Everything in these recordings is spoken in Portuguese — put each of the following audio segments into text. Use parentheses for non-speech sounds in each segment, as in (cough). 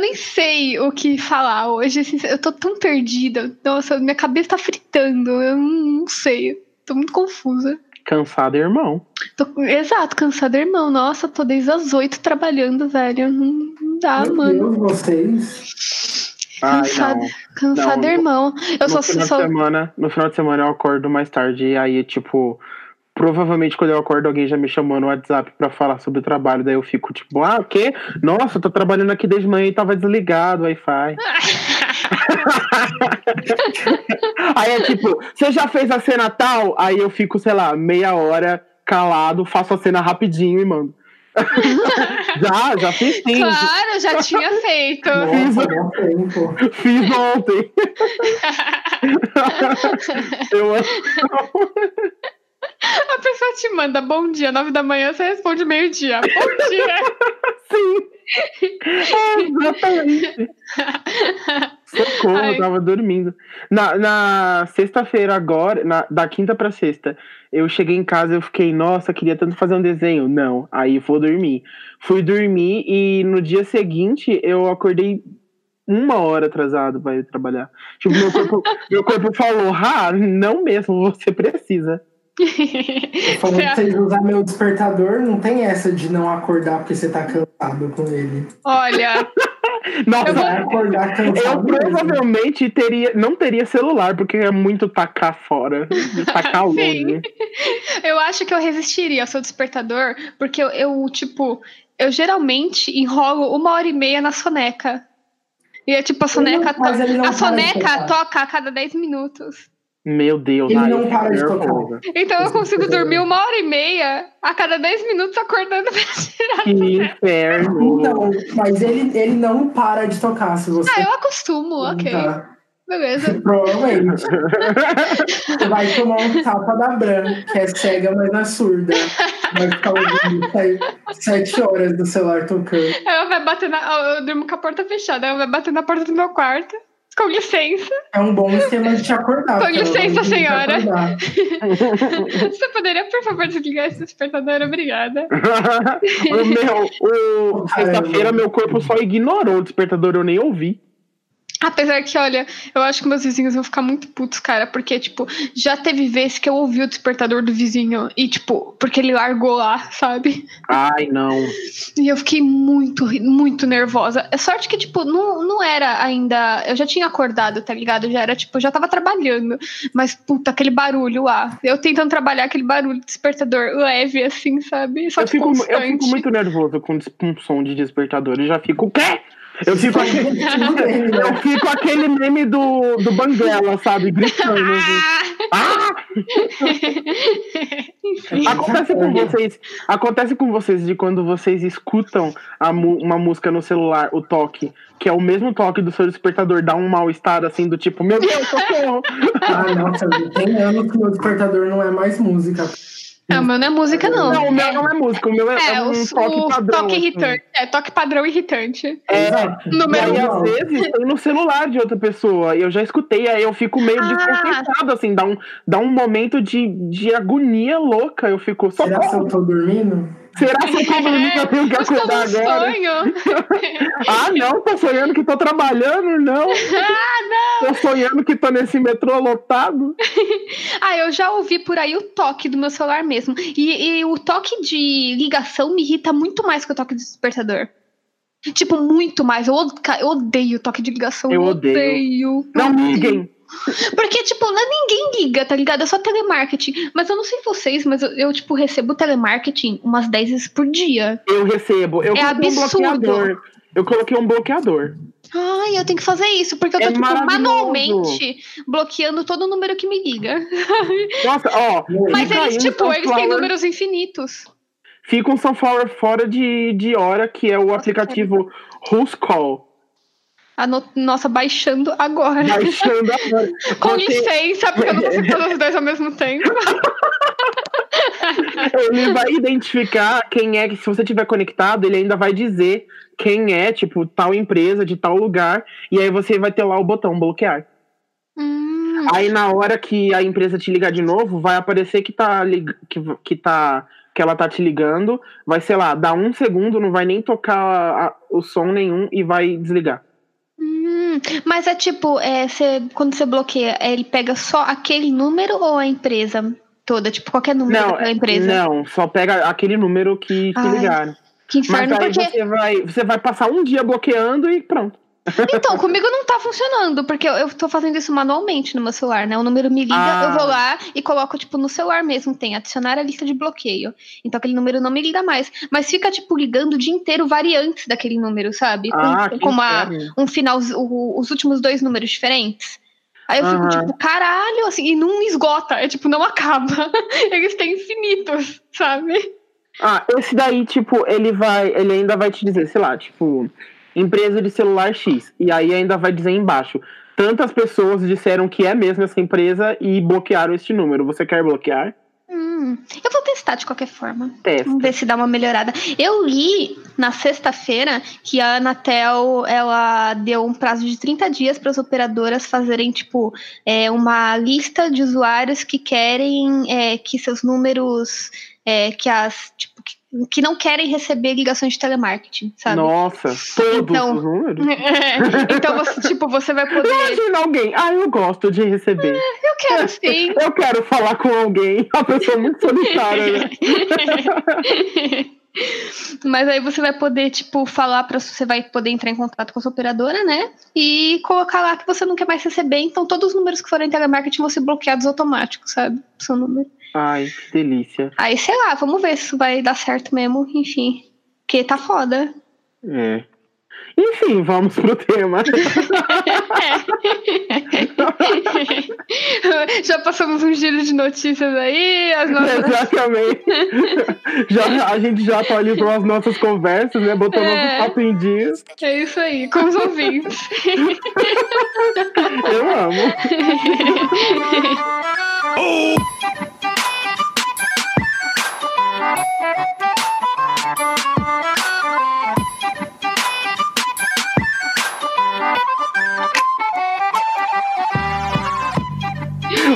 eu nem sei o que falar hoje. assim, eu tô tão perdida. Nossa, minha cabeça tá fritando. Eu não, não sei. Tô muito confusa. Cansado, irmão. Tô- exato, cansada, irmão. Nossa, tô desde as oito trabalhando, velho. Não, não dá, Meu mano. Deus, vocês. Ai, Cansada, não. cansada, Não, irmão. Eu no só final só. de semana, no final de semana eu acordo mais tarde e aí, tipo, provavelmente quando eu acordo alguém já me chamou no WhatsApp pra falar sobre o trabalho, daí eu fico tipo, ah, o quê? Nossa, eu tô trabalhando aqui desde manhã e tava desligado o Wi-Fi. (laughs) aí é tipo, você já fez a cena tal? Aí eu fico, sei lá, meia hora calado, faço a cena rapidinho e mando. (laughs) já, já fiz sim. Claro, já (laughs) tinha feito. Nossa, tempo. Fiz ontem. eu amo. A pessoa te manda bom dia, nove da manhã, você responde meio-dia. Bom dia. (laughs) Sim. É, exatamente. Socorro, Ai. eu tava dormindo. Na, na sexta-feira agora, na- da quinta pra sexta, eu cheguei em casa e eu fiquei, nossa, queria tanto fazer um desenho. Não, aí vou dormir. Fui dormir e no dia seguinte eu acordei uma hora atrasado para ir trabalhar. Tipo, meu corpo, meu corpo falou, ah, não mesmo, você precisa. Falando Você- pra vocês usar meu despertador, não tem essa de não acordar porque você tá cansado com ele. Olha, (laughs) Nossa, Vai acordar Eu cansado. mesmo. provavelmente teria, não teria celular, porque é muito tacar fora, tacar (laughs) Sim. longe. eu acho que eu resistiria ao seu despertador, porque eu, eu, tipo, eu geralmente enrolo uma hora e meia na soneca. E é tipo, a soneca, to- a soneca toca a cada 10 minutos. Meu Deus, Ele ai, não para de tocar. Então eu consigo dormir uma hora e meia a cada 10 minutos acordando (laughs) pra tirar. Que inferno. Então, mas ele, ele não para de tocar se você. Ah, eu acostumo, ok. Tá. Beleza. (laughs) Provavelmente. Você vai tomar um tapa da Bran, que é cega, mas não é surda. Vai ficar ouvindo sete horas do celular tocando. Ela vai bater na. Eu durmo com a porta fechada. Ela vai bater na porta do meu quarto. Com licença. É um bom esquema de te acordar. Com licença, senhora. (laughs) (laughs) Você poderia, por favor, desligar esse despertador? Obrigada. (laughs) o meu, o, sexta-feira, meu corpo só ignorou o despertador, eu nem ouvi. Apesar que, olha, eu acho que meus vizinhos vão ficar muito putos, cara, porque, tipo, já teve vezes que eu ouvi o despertador do vizinho e, tipo, porque ele largou lá, sabe? Ai, não. E eu fiquei muito, muito nervosa. É sorte que, tipo, não, não era ainda. Eu já tinha acordado, tá ligado? Já era, tipo, já tava trabalhando. Mas, puta, aquele barulho lá. Eu tentando trabalhar aquele barulho de despertador leve, assim, sabe? Só Eu fico, eu fico muito nervoso com, com som de despertador. Eu já fico, o quê? Eu fico (laughs) aquele, eu fico aquele meme do, do Banguela, sabe? Gritando. Ah! Enfim. Acontece com vocês, acontece com vocês de quando vocês escutam a uma música no celular, o toque, que é o mesmo toque do seu despertador, dá um mal-estar assim do tipo, meu Deus, socorro! Ah, nossa, tem anos que meu despertador não é mais música. Não, o meu não é música, não. Não, o meu não é música, o meu é, É, é um o, toque padrão. toque assim. irritante. É, toque padrão irritante. É, Exato. E Número aí, às vezes, tem no celular de outra pessoa. E eu já escutei, aí eu fico meio Ah. desconcentrado, assim, dá um, dá um momento de, de agonia louca. Eu fico, Será que eu tô dormindo? Será que eu tô dormindo que eu tenho que acordar agora? sonho. (laughs) Ah, não, tô sonhando que tô trabalhando, não. (laughs) ah, não. Tô sonhando que tô nesse metrô lotado. (laughs) Ah, eu já ouvi por aí o toque do meu celular mesmo. E, e o toque de ligação me irrita muito mais que o toque de despertador. Tipo, muito mais. Eu, odeio o toque de ligação. Eu Eu odeio. odeio. Não liguem. Porque, tipo, não, ninguém liga, tá ligado? É só telemarketing. Mas eu não sei vocês, mas eu, eu, tipo, recebo telemarketing umas 10 vezes por dia. Eu recebo. Eu É um absurdo. bloqueador. Eu coloquei um bloqueador. Ai, eu tenho que fazer isso, porque eu tô, É tipo, manualmente bloqueando todo o número que me liga. (laughs) Nossa, ó. Mas eles, um tipo, eles têm Sunflower- números infinitos. Fica um Sunflower fora de, de hora, que é o aplicativo Who's Call. A no- nossa, baixando agora. Baixando agora. (laughs) Com Você- licença, porque eu não consigo fazer os dois ao mesmo tempo. (laughs) Ele vai identificar quem é, que se você tiver conectado, ele ainda vai dizer quem é, tipo, tal empresa de tal lugar, e aí você vai ter lá o botão bloquear. Hum, Aí na hora que a empresa te ligar de novo, vai aparecer que tá lig- que, que tá que ela tá te ligando, vai, sei lá, dar um segundo, não vai nem tocar a- o som nenhum e vai desligar. Hum, mas é tipo, é, você, quando você bloqueia, ele pega só aquele número ou a empresa toda? Tipo, qualquer número Não, daquela empresa? não, só pega aquele número que Ai, ligaram. Que Mas inferno, aí porque. você vai, você vai passar um dia bloqueando e pronto. Então, comigo não tá funcionando, porque eu, eu tô fazendo isso manualmente no meu celular, né? O número me liga, Ah. eu vou lá e coloco, tipo, no celular mesmo, tem adicionar a lista de bloqueio. Então aquele número não me liga mais. Mas fica, tipo, ligando o dia inteiro variantes daquele número, sabe? Com, Ah, com uma, um final, o- os últimos dois números diferentes. Aí eu fico, Aham. tipo, caralho, assim, e não esgota, é tipo, não acaba. (laughs) Eles têm infinitos, sabe? Ah, esse daí, tipo, ele vai. Ele ainda vai te dizer, sei lá, tipo, empresa de celular X. E aí ainda vai dizer embaixo. Tantas pessoas disseram que é mesmo essa empresa e bloquearam este número. Você quer bloquear? Hum, eu vou testar de qualquer forma. Testa. Vamos ver se dá uma melhorada. Eu li na sexta-feira que a Anatel ela deu um prazo de 30 dias para as operadoras fazerem tipo é, uma lista de usuários que querem é, que seus números é, que as tipo que, não querem receber ligações de telemarketing, sabe? Nossa, todos Então- os números? (laughs) então você tipo você vai poder Imagina alguém. Ah, eu gosto de receber. eu quero sim (laughs) Eu quero falar com alguém. A pessoa é muito solitária, né? (laughs) Mas aí você vai poder, tipo, falar para você vai poder entrar em contato com a sua operadora, né? E colocar lá que você não quer mais receber. Então, todos os números que forem telemarketing vão ser bloqueados automáticos, sabe? O seu número. Ai, que delícia. Aí, sei lá, vamos ver se isso vai dar certo mesmo. Enfim. Porque tá foda. É. Enfim, vamos pro tema. (laughs) (laughs) Já passamos um giro de notícias aí. As nossas... Exatamente. (laughs) Já, a gente já atualizou as nossas conversas, né? Botou É. nosso papo em dia. É isso aí, com os ouvintes. Eu amo.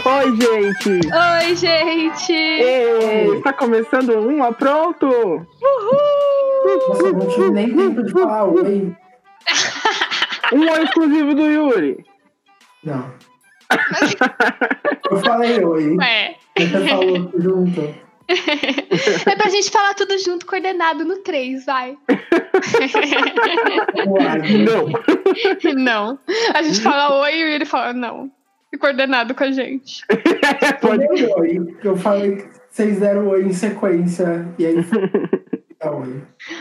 Oi, gente! Oi, gente! Ei, está começando um a pronto! Nossa, eu não tive nem tempo de falar oi. Um oi exclusivo do Yuri. Não. (laughs) Eu falei oi. É. Você falou junto. (laughs) É pra gente falar tudo junto, coordenado no 3, vai. Não. (laughs) Não. A gente fala oi e ele fala não. E coordenado com a gente. (laughs) Pode. Oi. Eu falei que vocês deram oi em sequência. E aí.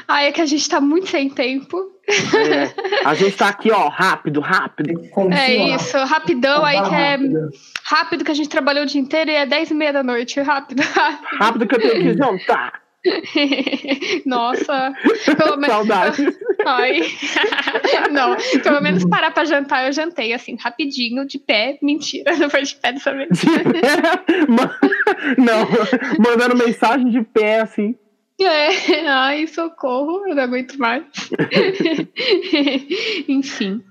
Ah, é que a gente tá muito sem tempo. É, a gente tá aqui, ó, rápido, rápido. É isso, rapidão aí que é Rápido. rápido que a gente trabalhou o dia inteiro e é 10 e meia da noite. Rápido, rápido. Rápido que eu tenho que jantar. (laughs) Nossa, pelo menos. Saudade. Ai. (laughs) Não, pelo menos parar pra jantar eu jantei, assim, rapidinho, de pé. Mentira, não foi de pé dessa vez. (laughs) Ma- Não, mandando mensagem de pé, assim. É, (laughs) ai, socorro, eu não aguento mais. (laughs) Enfim.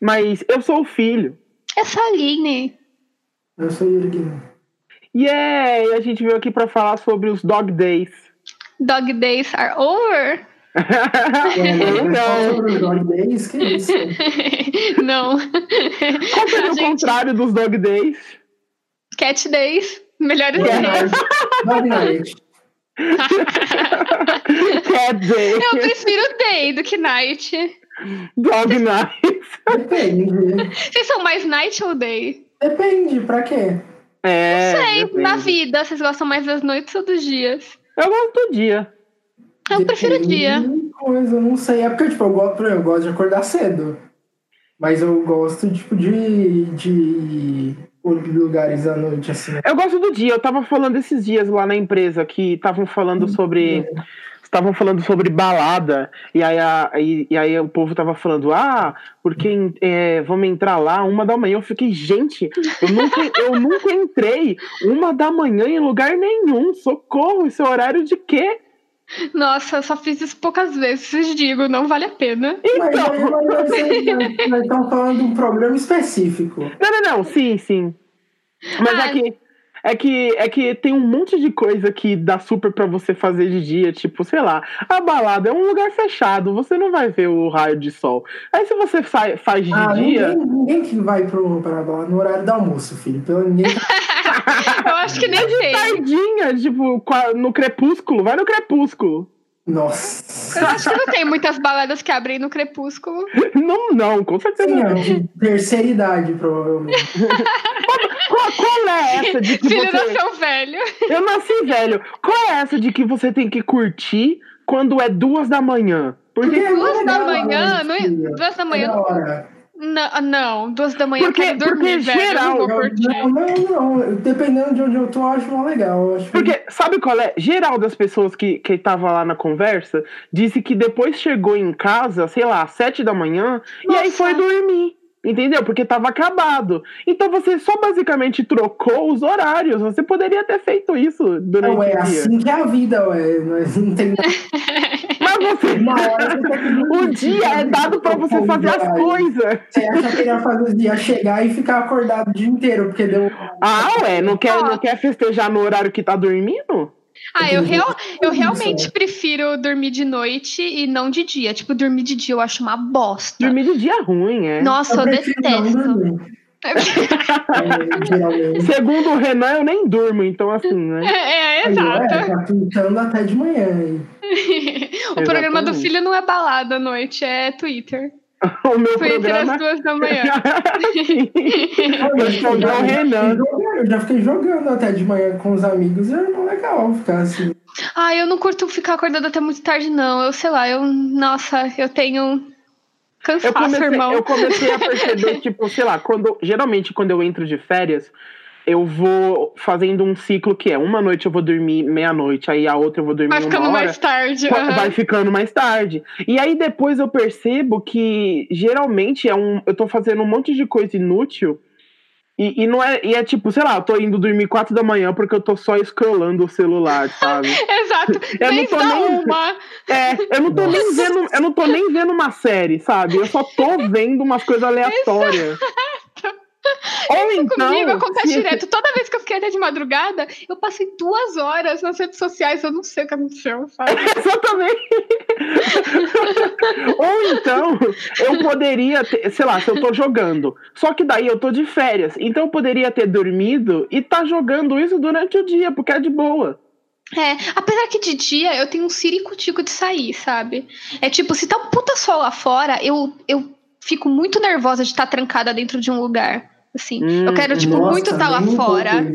Mas eu sou o filho. Essa Aline. Eu sou Yuri Guilherme. E é, e a gente veio aqui pra falar sobre os Dog Days. Dog days are over? É, Não. sobre os Dog Days, que isso? (laughs) não. Qual seria A o contrário dos Dog Days? Cat days. Melhores Dog days. (laughs) Cat Day. Eu prefiro day do que night. Dog Night. Depende. Vocês são mais night ou day? Depende, pra quê? É, Sei, depende. na vida, vocês gostam mais das noites ou dos dias? Eu gosto do dia. Eu prefiro Depende dia. de Coisa, eu não sei. É porque, tipo, eu gosto, eu gosto de acordar cedo. Mas eu gosto, tipo, de, de lugares à noite, assim. Eu gosto do dia. Eu tava falando esses dias lá na empresa que estavam falando sobre. Estavam falando sobre balada, e aí, a- e, e aí o povo tava falando, ah, porque é, vamos entrar lá uma da manhã. Eu fiquei, gente, eu nunca, eu nunca entrei uma da manhã em lugar nenhum. Socorro, esse é horário de quê? Nossa, eu só fiz isso poucas vezes, digo, não vale a pena. Mas, Então. (laughs) mas nós, nós estamos falando de um problema específico. Não, não, não, sim, sim. Mas Ah. que. É que, é que tem um monte de coisa que dá super pra você fazer de dia, tipo, sei lá, a balada é um lugar fechado, você não vai ver o raio de sol. Aí se você sai, faz de Ah, dia. ninguém, ninguém que vai pro, pra balada no horário do almoço, filho. Pelo ninguém (laughs) Eu acho que nem sei. Tardinha, tipo, no crepúsculo, vai no crepúsculo. Nossa. Eu acho que não tem muitas baladas que abrem no crepúsculo. (laughs) Não, não, com certeza Sim, é não. de terceira idade, provavelmente. (laughs) Qual, qual é essa de que Filho você. nasceu velho. Eu nasci velho. Qual é essa de que você tem que curtir quando é duas da manhã? Porque, Porque Duas é da manhã? Não, filha? duas da É manhã. Não, não, duas da manhã Porque- eu quero dormir, porque velho. geral, não Eu- curtir. não, não, não. Dependendo de onde eu tô, eu acho mó legal. Eu acho porque sabe qual é? Geral das pessoas que, que tava lá na conversa disse que depois chegou em casa, sei lá, às sete da manhã, e aí Nossa. foi dormir. Entendeu? Porque tava acabado. Então você só basicamente trocou os horários. Você poderia ter feito isso durante Não, é o dia. assim que é a vida, ué. Não, é- não tem Mas você. (laughs) uma hora você que (laughs) O dia é dado pra você fazer as coisas. Você acha que ia fazer ia chegar e ficar acordado o dia inteiro, porque deu. Ah, ué, não quer, não quer festejar no horário que tá dormindo? Ah, eu, real, eu realmente é. prefiro dormir de noite e não de dia. Tipo, dormir de dia eu acho uma bosta. Dormir de dia é ruim, é. Nossa, eu, não detesto. é. (laughs) (laughs) Segundo o Renan, eu nem durmo, então assim, né? É, exato. É, tá pintando até de manhã. aí. (laughs) o programa do filho não é balada à noite, é Twitter. (laughs) O meu Twitter programa. às duas da manhã. (laughs) Eu Respondeu já- o eu Renan. fiquei jogando- Eu já fiquei jogando até de manhã com os amigos e é mó legal ficar assim. Ah, eu não curto ficar acordada até muito tarde, não. Eu sei lá, eu. Nossa, eu tenho. Eu Cansaço, comecei, irmão. eu comecei a perceber, (laughs) tipo, sei lá, quando, geralmente quando eu entro de férias, eu vou fazendo um ciclo que é uma noite eu vou dormir meia-noite, aí a outra eu vou dormir Vai ficando hora. mais tarde. Vai- aham. vai ficando mais tarde. E aí depois eu percebo que geralmente é um, eu tô fazendo um monte de coisa inútil. E, e não é, e é tipo, sei lá, eu tô indo dormir quatro da manhã porque eu tô só scrollando o celular, (laughs) sabe? Exato. (laughs) Eu não tô nem- uma. É, eu não tô nem vendo, eu não tô nem vendo uma série, sabe? Eu só tô vendo umas coisas (laughs) aleatórias. Ou então, Comigo acontece direto. Toda vez que eu fiquei até de madrugada, eu passei duas horas nas redes sociais. Eu não sei o que aconteceu, sabe? (laughs) Exatamente. (laughs) Ou então, eu poderia ter, sei lá, se eu tô jogando. Só que daí eu tô de férias. Então eu poderia ter dormido e tá jogando isso durante o dia, porque é de boa. É, apesar que de dia eu tenho um ciricutico de sair, sabe? É tipo, se tá um puta sol lá fora, eu, eu fico muito nervosa de estar trancada dentro de um lugar. Assim, Hum, eu quero, tipo, Nossa, muito estar lá um pouco fora.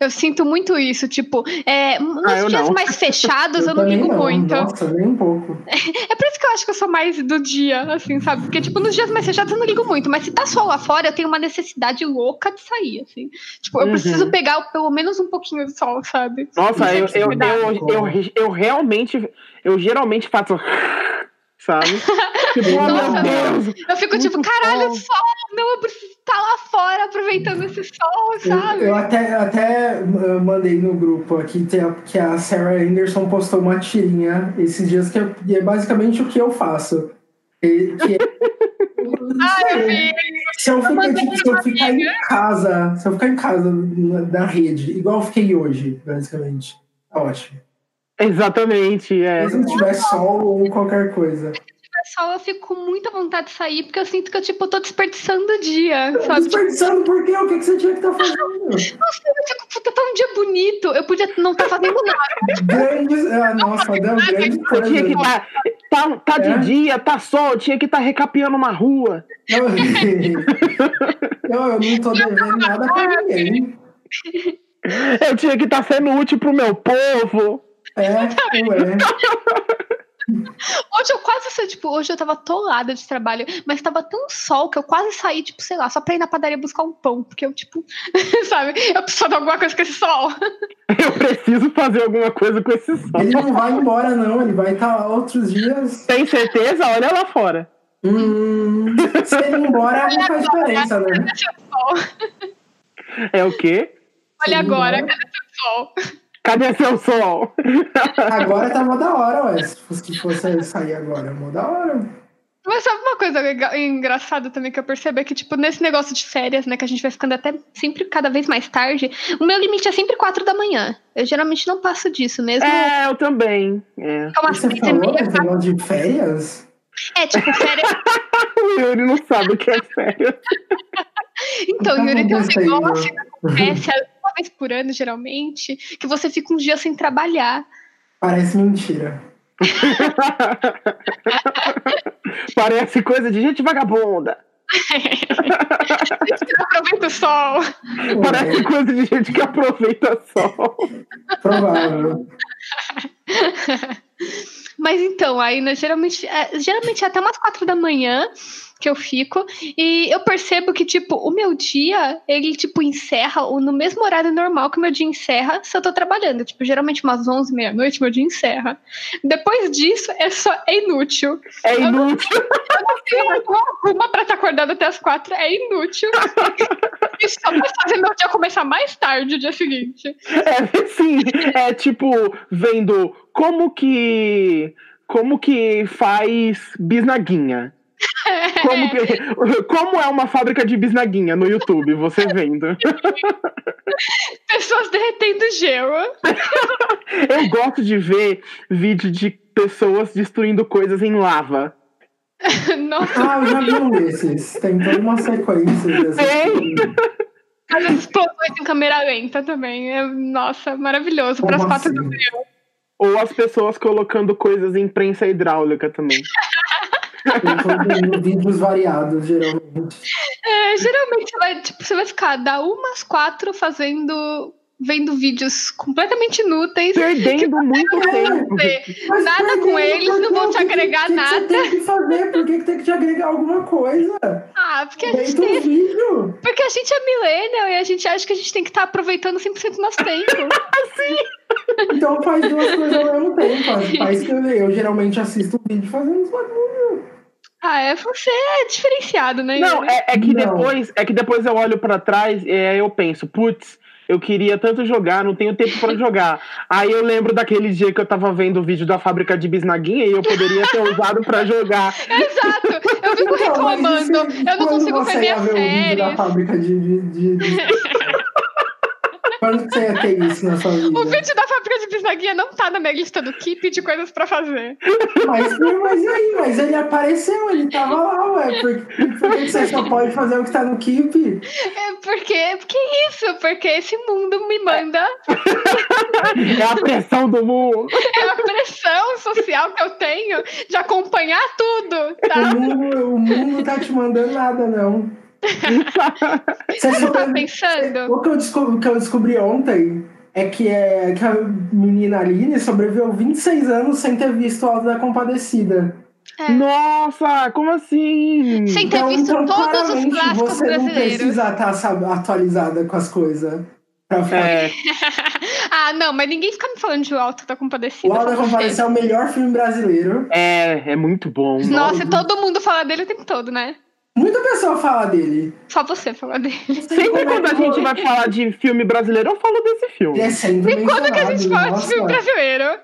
Eu sinto muito isso, tipo, é, nos Ah, eu dias não. mais (laughs) fechados eu, não também ligo muito. Nossa, nem um pouco. (laughs) É por isso que eu acho que eu sou mais do dia, assim, sabe? Porque, tipo, nos dias mais fechados eu não ligo muito, mas se tá sol lá fora, eu tenho uma necessidade louca de sair, assim. Tipo, eu Uhum. preciso pegar pelo menos um pouquinho de sol, sabe? Nossa, eu, é eu, eu, eu, eu realmente, eu geralmente faço. (laughs) Sabe? (laughs) Tipo, oh Nossa, meu Deus! Eu fico tipo, caralho, sol. sol, não, eu preciso estar lá fora aproveitando esse sol, Eu, sabe? eu até, até uh, mandei no grupo aqui que a, Sarah Anderson postou uma tirinha esses dias que é, é basicamente o que eu faço. Que é- (laughs) Ai, eu vi. se eu, ficar, tipo, se eu ficar em casa, se eu ficar em casa na rede, igual eu fiquei hoje, basicamente, tá ótimo. Exatamente, é. Mesmo se tiver sol ou qualquer coisa. Sol, eu fico com muita vontade de sair, porque eu sinto que eu, tipo, tô desperdiçando o dia, Tá sabe? Tipo, desperdiçando por quê? O que, que você tinha que estar fazendo? eu fico, puta, tá um dia bonito, eu podia não estar fazendo nada. Grandes. Ah, nossa, deu grande Eu tinha que coisa. tá, tá, tá É? de dia, tá sol, eu tinha que estar recapeando uma rua. Eu, (laughs) eu, eu não tô devendo nada pra ninguém. Eu tinha que estar sendo útil pro meu povo. É, ué. (laughs) Hoje eu quase saí, tipo, hoje eu tava atolada de trabalho, mas tava tão sol que eu quase saí, tipo, sei lá, só pra ir na padaria buscar um pão, porque eu, tipo, (laughs) sabe, eu preciso de alguma coisa com esse sol. (laughs) Eu preciso fazer alguma coisa com esse sol. Ele não vai embora, não. Ele vai estar lá outros dias. Tem certeza? Olha lá fora. Hum, se ele ir embora, não faz diferença, né? Cadê seu sol? É o quê? Olha agora, cadê seu sol? Cadê seu sol? Agora tá mó da hora, ué. Se fosse, se fosse sair agora, é mó da hora. Mas sabe uma coisa legal, engraçada também que eu percebo é que, tipo, nesse negócio de férias, né, que a gente vai ficando até sempre cada vez mais tarde, o meu limite é sempre quatro da manhã. Eu geralmente não passo disso mesmo. É, eu também. É. Fica umas Você falou meia, esse negócio de férias? É, tipo, férias. (laughs) O Yuri não sabe o que é férias. Então, Tá Yuri, tem um negócio que acontece uma vez por ano, geralmente, que você fica uns dias sem trabalhar. Parece mentira. (laughs) Parece coisa de gente vagabunda. Você não aproveita o sol. Parece coisa de gente que aproveita sol. Provável. (laughs) Mas então, aí né, geralmente, é, geralmente é até umas quatro da manhã que eu fico. E eu percebo que, tipo, o meu dia, ele, tipo, encerra no mesmo horário normal que o meu dia encerra se eu tô trabalhando. Tipo, geralmente umas 11, meia-noite, meu dia encerra. Depois disso, é só é inútil. É inútil. (laughs) Eu não tenho alguma pra estar acordado até as quatro, é inútil. Isso (laughs) só vai fazer meu dia começar mais tarde o dia seguinte. É sim, é tipo vendo como que como que faz bisnaguinha. Como, que, (laughs) como é uma fábrica de bisnaguinha no YouTube, você vendo. (laughs) Pessoas derretendo gelo. (laughs) Eu gosto de ver vídeo de pessoas destruindo coisas em lava. Nossa, Ah, eu já vi um desses. Tem toda uma sequência dessas. Tem. as explosões em câmera lenta também. É, nossa, maravilhoso. Para as da assim? manhã. Ou as pessoas colocando coisas em prensa hidráulica também. Vídeos variados, geralmente. É, geralmente você vai, tipo, você vai ficar da umas quatro fazendo. vendo vídeos completamente inúteis. Perdendo muito tempo. Nada com eles, não vão te que que- agregar o que que nada. Você tem que fazer? Por que, que tem que te agregar alguma coisa? Ah, porque a gente tem. vídeo. Porque a gente é millennial e a gente acha que a gente tem que estar aproveitando 100% do nosso tempo. (laughs) Então faz duas coisas ao mesmo tempo. (laughs) Faz que eu, eu geralmente assisto um vídeo fazendo os bagulho. Ah, é, você é diferenciado, né? Não, é, é que Não. depois, é que depois eu olho pra trás e aí eu penso, putz, eu queria tanto jogar, não tenho tempo pra (laughs) jogar. Aí eu lembro daquele dia que eu tava vendo o vídeo da fábrica de bisnaguinha e eu poderia ter usado pra jogar. (laughs) Exato. Eu fico Então, reclamando. isso- Eu não consigo ver minha ia ver o vídeo da série. fábrica de. de, de- de- (laughs) Quando você ia ter isso na sua vida? O vídeo da fábrica de bisnaguinha não tá na minha lista do Keep de coisas pra fazer. Mas, mas e aí? Mas ele apareceu, ele tava lá, ué. Por, por que você só (laughs) pode fazer o que tá no Keep? É porque, porque isso, porque esse mundo me manda (laughs) É a pressão do mundo. é a pressão social que eu tenho de acompanhar tudo, O tá? mundo, o mundo tá te mandando nada, não. (laughs) Você Você tá pensando? O que eu descobri, o que eu descobri ontem é que, é que a menina Aline sobreviveu 26 anos sem ter visto o Alto da Compadecida. É. Nossa, como assim? Sem ter visto todos os claramente, clássicos você não brasileiros. precisa estar atualizada com as coisas. É, (laughs) ah, não, mas ninguém fica me falando de Alto da Compadecida. O Alto da você. Compadecida é o melhor filme brasileiro. é, é muito bom. Nossa, e todo mundo fala dele o tempo todo, né? Muita pessoa fala dele. Só você fala dele. Sempre é quando a gente vai falar de filme brasileiro, eu falo desse filme. Ele é sempre E quando que a gente fala de filme brasileiro?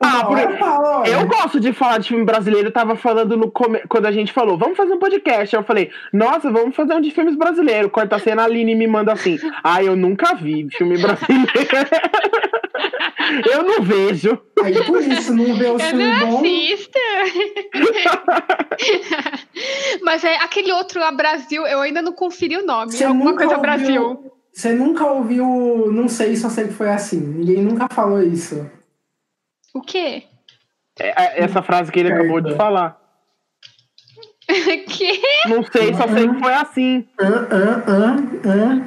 Ah, por- fala, olha. Eu gosto de falar de filme brasileiro, eu tava falando no come... quando a gente falou, vamos fazer um podcast. Eu falei, nossa, vamos fazer um de filmes brasileiros. Corta a cena, a Aline me manda assim. Ah, eu nunca vi filme brasileiro. (laughs) eu não vejo. Aí por isso, não vê o Eu filme não bom. assisto. (laughs) Mas é aquele outro lá, Brasil, eu ainda não conferi o nome. Você Alguma coisa ouviu- Brasil. Você nunca ouviu, não sei, só sei que foi assim. Ninguém nunca falou isso. O quê? É, é, Essa frase que ele acabou de falar. que? Não sei, só sei que foi assim.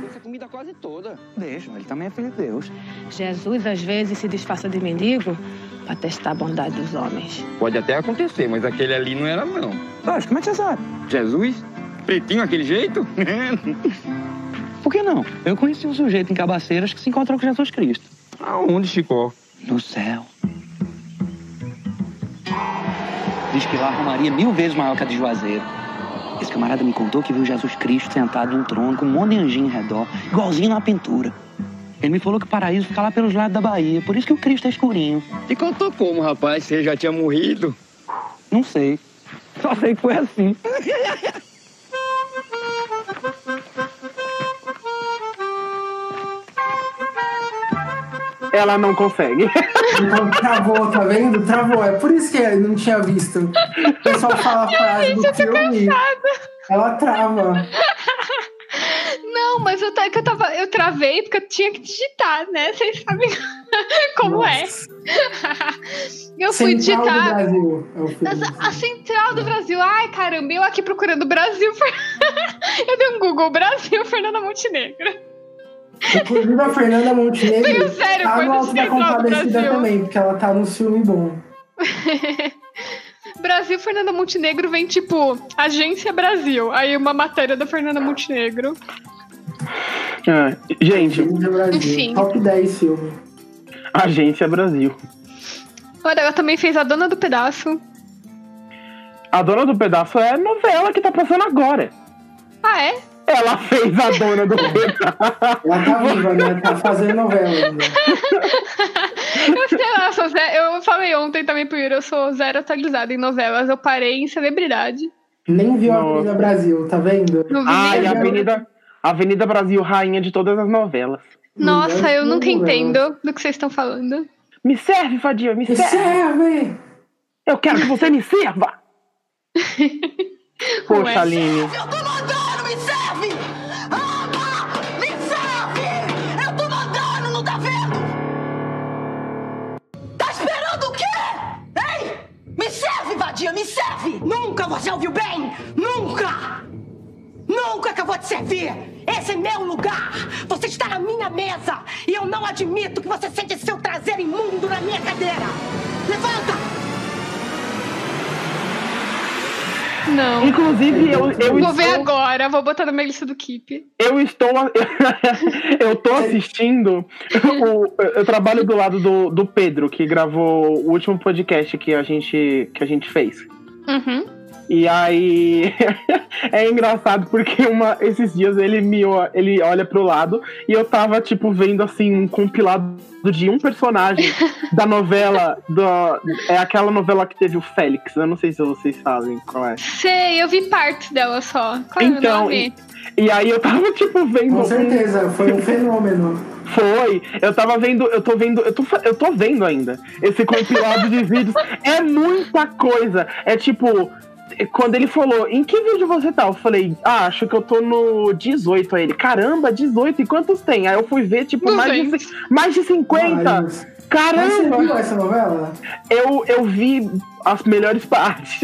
Essa comida quase toda. Deixa, ele também é filho de Deus. Jesus às vezes se disfarça de mendigo para testar a bondade dos homens. Pode até acontecer, mas aquele ali não era, não. Mas como é que você sabe? Jesus? Pretinho aquele jeito? (laughs) Por que não? Eu conheci um sujeito em Cabaceiras que se encontrou com Jesus Cristo. Aonde, Chicó? No céu. Que a Romaria é mil vezes maior que a de Juazeiro. Esse camarada me contou que viu Jesus Cristo sentado num trono com um monte de anjinho em redor, igualzinho na pintura. Ele me falou que o paraíso fica lá pelos lados da Bahia, por isso que o Cristo é escurinho. Te contou como, rapaz? Você já tinha morrido? Não sei. Só sei que foi assim. (laughs) Ela não consegue. Então, travou, tá vendo? Travou. É por isso que eu não tinha visto. O pessoal fala a (laughs) frase do filme. Ela trava. Não, mas eu, ta- que eu, tava, eu travei porque eu tinha que digitar, né? Vocês sabem (laughs) como Nossa. é. (laughs) Eu fui Central do digitar. Brasil. É. Essa- A central do Brasil. Ai, caramba, eu aqui procurando Brasil. Eu dei um Google Brasil, Fernanda Montenegro. Inclusive a Fernanda Montenegro Veio sério, tá no Alto da Compadecida Brasil. também, porque ela tá no filme bom. (laughs) Brasil, Fernanda Montenegro vem tipo Agência Brasil. Aí uma matéria da Fernanda Montenegro. Ah, gente, do Brasil. Enfim. Top 10 filme. Agência Brasil. Olha, ela também fez A Dona do Pedaço. A dona do pedaço é novela que tá passando agora. Ah, é? Ela fez a dona do pedaço. Ela tá viva, né? Tá (laughs) fazendo novela ainda. Eu sei lá, sou zero, eu falei ontem também pro Yuri, eu sou zero atualizada em novelas. Eu parei em celebridade. Nem viu a. Avenida Brasil, tá vendo? Nem- a Avenida, Avenida Brasil, rainha de todas as novelas. Nossa, eu nunca Novela. entendo do que vocês estão falando. Me serve, Fadia, me Me serve. serve! Eu quero que você me sirva. (laughs) Poxa. Aline. Eu tô vadia, me serve! Nunca você ouviu bem! Nunca! Nunca que eu vou te servir! Esse é meu lugar! Você está na minha mesa! E eu não admito que você sente seu traseiro imundo na minha cadeira! Levanta! Não. Inclusive, eu, eu, Vou ver estou, agora, vou botar na minha lista do Keep. eu estou. (laughs) Eu tô assistindo. o- eu trabalho do lado do, do Pedro, que gravou o último podcast que a gente, que a gente fez. Uhum. E aí (laughs) é engraçado porque uma, esses dias ele me ele olha pro lado e eu tava tipo vendo assim um compilado de um personagem (laughs) da novela do, é aquela novela que teve o Félix. Eu não sei se vocês sabem qual é. Sei, eu vi partes dela só. Qual é o Então, nome? E aí eu tava (laughs) tipo vendo Com um, certeza, foi um fenômeno. Foi. Eu tava vendo, eu tô vendo, eu tô, eu tô vendo ainda esse compilado de vídeos. É muita coisa. É tipo, quando ele falou, em que vídeo você tá? Eu falei, ah, acho que eu tô no 18. Aí ele, caramba, 18, e quantos tem? Aí eu fui ver, tipo, mais de, 200. mais de 50. Mas, mas você viu Caramba! essa novela? Eu, eu vi as melhores partes.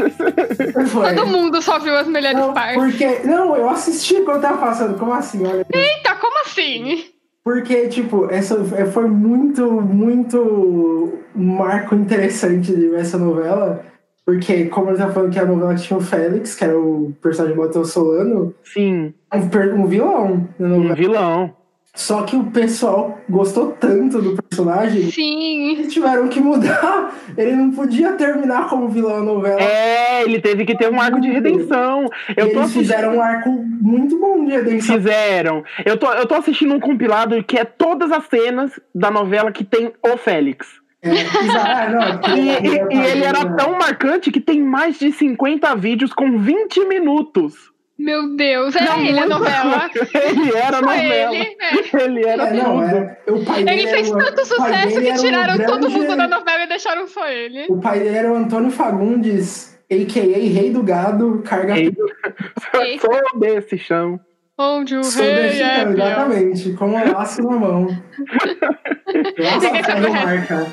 Foi. Todo mundo só viu as melhores Não, partes. porque, não, eu assisti quando tava passando. Como assim? Olha. Eita, como assim? Porque, tipo, essa é, foi muito, muito um marco interessante de ver essa novela. Porque, como ele tá falando que é a novela que tinha o Félix, que era o personagem do Matheus Solano, Sim, um, um vilão na um vilão. Só que o pessoal gostou tanto do personagem Sim. que tiveram que mudar. (laughs) Ele não podia terminar como vilão na novela. É, ele teve que ter um arco de redenção. Eu E tô eles assistindo. fizeram um arco muito bom de redenção. Fizeram. Eu tô, eu tô assistindo um compilado que é todas as cenas da novela que tem o Félix. É, ah, não, (laughs) E, ele e- é e ele era tão marcante que tem mais de 50 vídeos com 20 minutos. Meu Deus, era Não, ele a novela. (laughs) Ele era a novela. ele, é. Ele era É, não, é, o pai dele Ele fez era tanto sucesso que era um tiraram todo mundo da novela e deixaram só ele. O pai dele era o Antônio Fagundes, a.k.a. Rei do Gado, carga Rei. (laughs) Sou desse chão. Onde o Sou rei desse é exatamente, com um laço na mão. (laughs) Laço sabe ferro o resto. marca.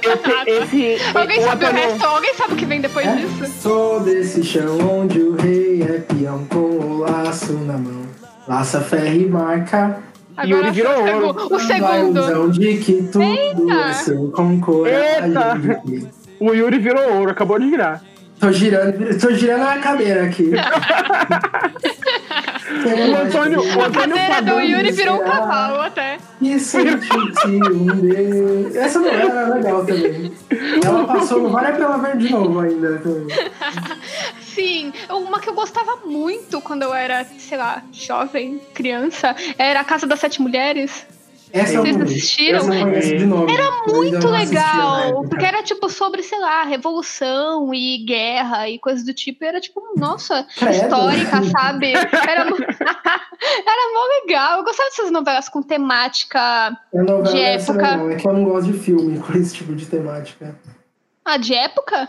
Esse, esse, Alguém o sabe o resto? Alguém sabe o que vem depois É? disso? Sou desse chão onde o rei é peão com o laço na mão. Laça ferro e marca. Yuri virou o, ouro. o segundo. Ilusão de que tudo Eita. é seu com coragem. Eita. O Yuri virou ouro, acabou de virar. Tô girando, tô girando a cadeira aqui. (laughs) O Antônio, o A Antônio cadeira do Yuri virou um cavalo até. E senti um Deus. Essa novela era legal também. Ela passou no Vale a Pena Ver de novo ainda. também. (laughs) Sim, uma que eu gostava muito quando eu era, sei lá, jovem, criança, era a Casa das Sete Mulheres. Essa eu Vocês não assistiram? Era muito não legal, porque era tipo sobre, sei lá, revolução e guerra e coisas do tipo. E era tipo, nossa, Credo. histórica, (laughs) sabe? Era, (laughs) era mó legal. Eu gostava dessas novelas com temática. É de época. legal, É que eu não gosto de filme (laughs) com esse tipo de temática. Ah, de época?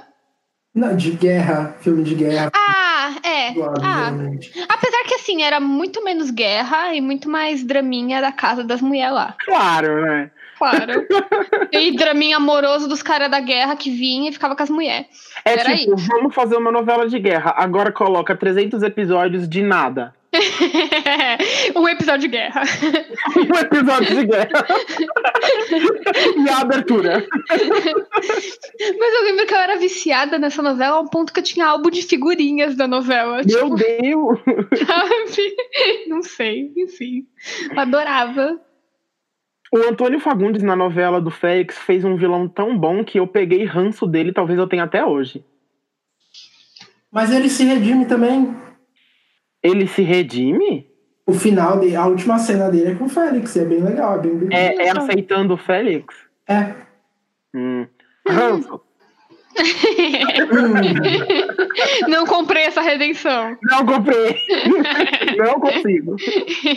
Não, de guerra, filme de guerra. Ah, é. zoado, Ah, geralmente. apesar que assim, era muito menos guerra e muito mais draminha da casa das mulheres lá. Claro, né? Claro. (laughs) e draminha amoroso dos caras da guerra que vinha e ficava com as mulheres. É Era tipo, vamos fazer uma novela de guerra. Agora coloca 300 episódios de nada. (laughs) um episódio de guerra. (laughs) Um episódio de guerra. (laughs) e a abertura. Mas eu lembro que eu era viciada nessa novela ao ponto que eu tinha álbum de figurinhas da novela. Meu tipo, Deus! sabe? Não sei, enfim. Eu adorava. O Antônio Fagundes, na novela do Félix, fez um vilão tão bom que eu peguei ranço dele, talvez eu tenha até hoje. Mas ele se redime também. Ele se redime? O final, de, a última cena dele é com o Félix. e É bem legal, é bem bem- É, é aceitando o Félix? É. Hum. Ranço. (laughs) Não comprei essa redenção. Não comprei. (laughs) Não consigo.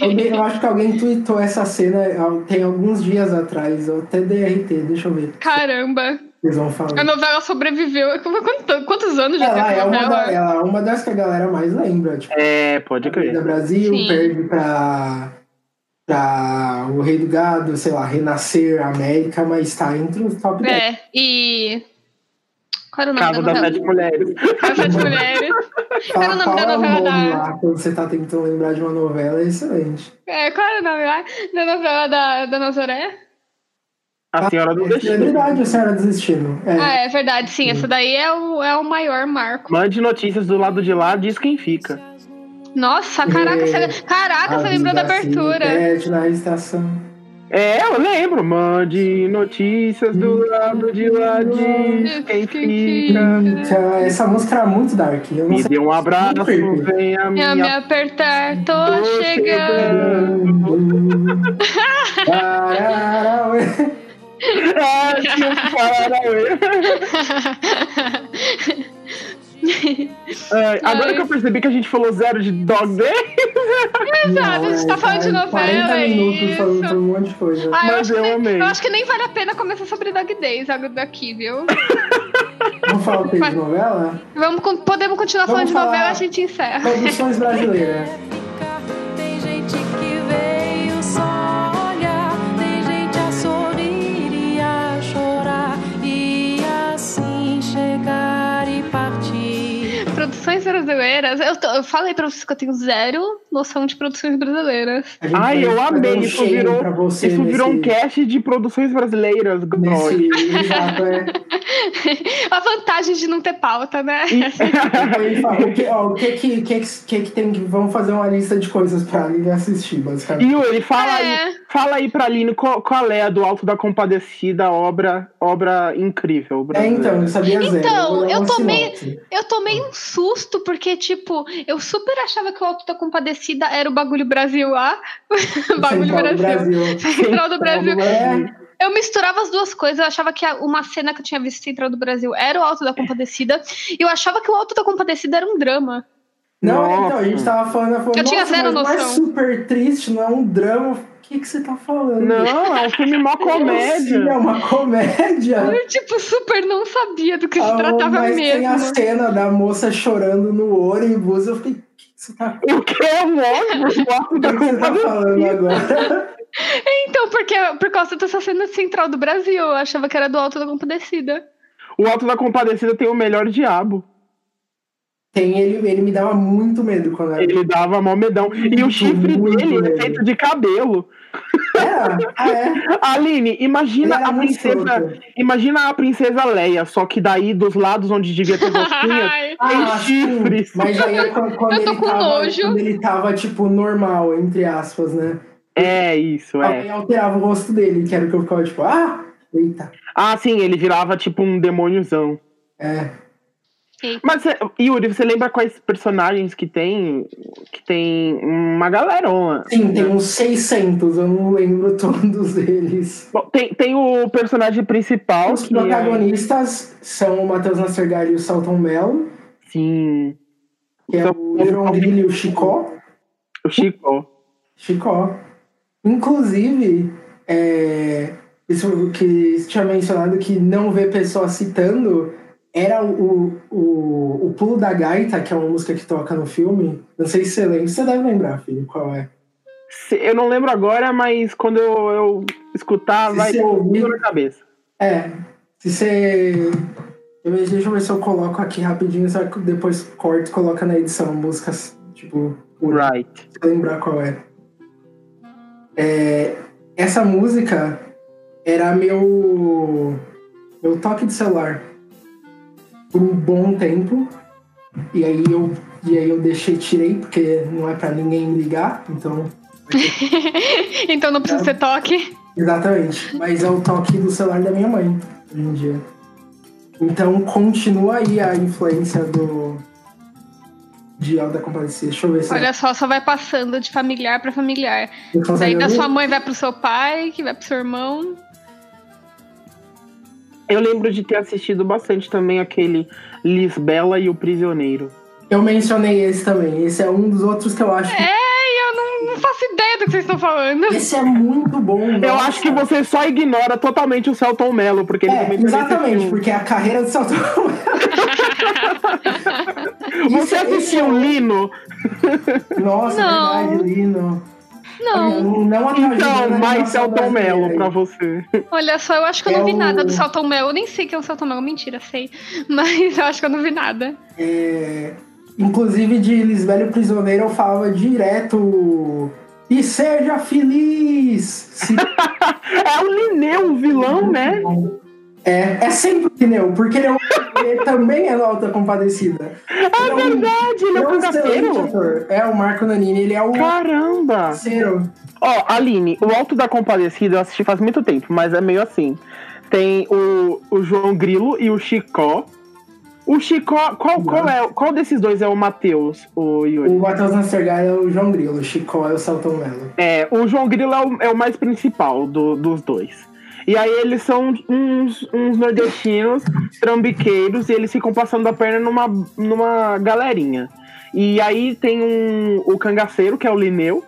Alguém- eu acho que alguém tweetou essa cena tem alguns dias atrás. Eu até dei RT, deixa eu ver. Caramba. Eles vão falar. A novela sobreviveu. Quanto- Quantos anos já Ela tem é uma, novela? da- ela é uma das que a galera mais lembra. Tipo, É, pode crer. Brasil Sim. perde pra, pra O Rei do Gado, sei lá, Renascer, América, mas tá entre os top 10. É, e. Qual era o nome Casa da das novela? Sete Mulheres. Casa de Mulheres. (laughs) Qual era o nome da é novela da. lá quando você tá tentando lembrar de uma novela, é excelente. É, qual era o nome lá da novela da, da Nazaré? A Senhora do É Destino. verdade, a senhora desistindo. É. Ah, é verdade, sim. Essa daí é o, é o maior marco. Mande notícias do lado de lá, diz quem fica. Nossa, caraca, É. você, caraca, você lembrou da assim, abertura. Pede na estação. É, eu lembro. Mande notícias do lado de lá, diz quem fica. Essa música era muito dark. Eu Me dê um abraço, vem a Venha me minha. apertar, tô Tô chegando. (laughs) Pararauê. É, tinha um Paranauê. É, agora que eu percebi que a gente falou zero de Dog Day, Exato, a gente tá falando de novela, 40 é minutos isso. falando sobre um monte de coisa. Ah, eu, Mas acho que eu nem, amei. eu acho que nem vale a pena começar sobre Dog Days algo daqui, viu? Vamos falar o que de novela? Vamos, podemos continuar Vamos falando de novela, a gente encerra. Produções brasileiras. Produções brasileiras. Eu, tô- eu falei pra vocês que eu tenho zero noção de produções brasileiras. Ai, eu amei. um Isso virou, isso virou um nesse- cast de produções brasileiras. Nesse, exato, é. (laughs) A vantagem de não ter pauta, né? Ele (laughs) (laughs) o que, ó, o que que, que, que, que tem que. Vamos fazer uma lista de coisas pra Aline assistir, basicamente. Yuri, fala É. fala aí pra Aline qual, qual é a do Alto da Compadecida, obra, obra incrível. É, então, eu sabia zero. Então, eu uma tomei- sinopse. Eu tomei um susto, porque, tipo, eu super achava que o Alto da Compadecida era o bagulho Brasil lá. (laughs) bagulho Central do Brasil. Brasil. Central do Brasil. É, Eu misturava as duas coisas. Eu achava que a- uma cena que eu tinha visto Central do Brasil era o Alto da Compadecida. E eu achava que o Alto da Compadecida era um drama. Não, Nossa. então, a gente tava falando, falou, Eu tinha "Nossa, zero mas não é noção." super triste, não é um drama. O que, que você tá falando? Não, é um filme mó (laughs) Sim, é comédia. uma comédia. Eu, tipo, super não sabia do que se Ah, tratava mas tem a mesmo. cena da moça chorando no ônibus. Eu fiquei, o que você tá, O (laughs) que é o Alto o da que você tá falando Compadecida? agora? (laughs) Então, porque por causa dessa cena Central do Brasil, eu achava que era do Alto da Compadecida. O Alto da Compadecida tem o melhor diabo. Tem ele, ele me dava muito medo quando era. Ele dava mó medão. E o chifre dele é medo. feito de cabelo. Era? Ah, é? (laughs) Aline, imagina a princesa. Imagina a princesa Leia, só que daí dos lados onde devia ter (laughs) Ai, tem Ah, sim. chifres. Mas aí é (laughs) quando, quando Eu tô ele com tava, nojo. quando ele tava, tipo, normal, entre aspas, né? É isso, Alguém é. alterava o rosto dele, que era o que eu ficava, tipo, ah, eita. Ah, sim, ele virava tipo um demôniozão. É. Eita. Mas, Yuri, você lembra quais personagens que tem? Que tem uma galerona. Sim, tem uns 600, eu não lembro (laughs) todos eles. Bom, tem, tem o personagem principal. Os é- protagonistas são o Matheus Nascergalli e o Salton Mello, Sim. que é São- o João Grilo e o Chicó. O Chico. Chicó. Inclusive, é, isso que você tinha mencionado que não vê pessoas citando era o, o, o Pulo da Gaita, que é uma música que toca no filme. Não sei se você lembra. Você deve lembrar, filho, qual é. Eu não lembro agora, mas quando eu, eu escutar, Se vai ouvir- na cabeça. É, se você. eu- Deixa eu ver se eu coloco aqui rapidinho, só que depois corto e coloca na edição músicas, tipo, Right. eu lembrar qual é. É, Essa música era meu. meu toque de celular por um bom tempo. E aí eu, e aí eu deixei, tirei, porque não é pra ninguém me ligar, então. (laughs) então não precisa ser toque. Exatamente. Mas é o toque do celular da minha mãe, hoje em dia. Então continua aí a influência do. De Alda Compadecida. Deixa eu ver se Olha só, só vai passando de familiar pra familiar. Daí da sua mãe vai pro seu pai, que vai pro seu irmão. Eu lembro de ter assistido bastante também aquele Lisbela e o Prisioneiro. Eu mencionei esse também. Esse é um dos outros que eu acho. que- É, eu não, não faço ideia do que vocês estão falando. Esse é muito bom. Eu nossa. acho que você só ignora totalmente o Celton Mello, porque ele É, exatamente, porque a carreira do Salto. (laughs) Você assistiu o Lino? Nossa, Não. verdade, Lino. Não, Não, Então, mais Celton Mello brasileira pra você. olha só, eu acho que eu não É vi o- nada do Salton Mel. Eu nem sei quem é o Salton Mel, mentira, sei. (laughs) Mas eu acho que eu não vi nada. É, inclusive, de Lisbelo Prisioneiro eu falava direto. E seja feliz! (laughs) Se- É o Lineu, o vilão, né? É, é sempre pneu, porque ele, é um- (laughs) ele também é alta compadecida. É verdade, ele é o um cangaceiro. É o Marco Nanini, ele é o Caramba! Ó, Aline, o Alto da Compadecida eu assisti faz muito tempo, mas é meio assim. Tem o, o João Grilo e o Chicó. O Chicó, qual, qual, é, qual desses dois é o Matheus, o Yuri? O Matheus Nastergaile é o João Grilo, o Chicó é o Celton Mello. É, o João Grilo é o, é o mais principal do- dos dois. E aí eles são uns, uns nordestinos trambiqueiros e eles ficam passando a perna numa, numa galerinha. E aí tem um, o cangaceiro, que é o Lineu,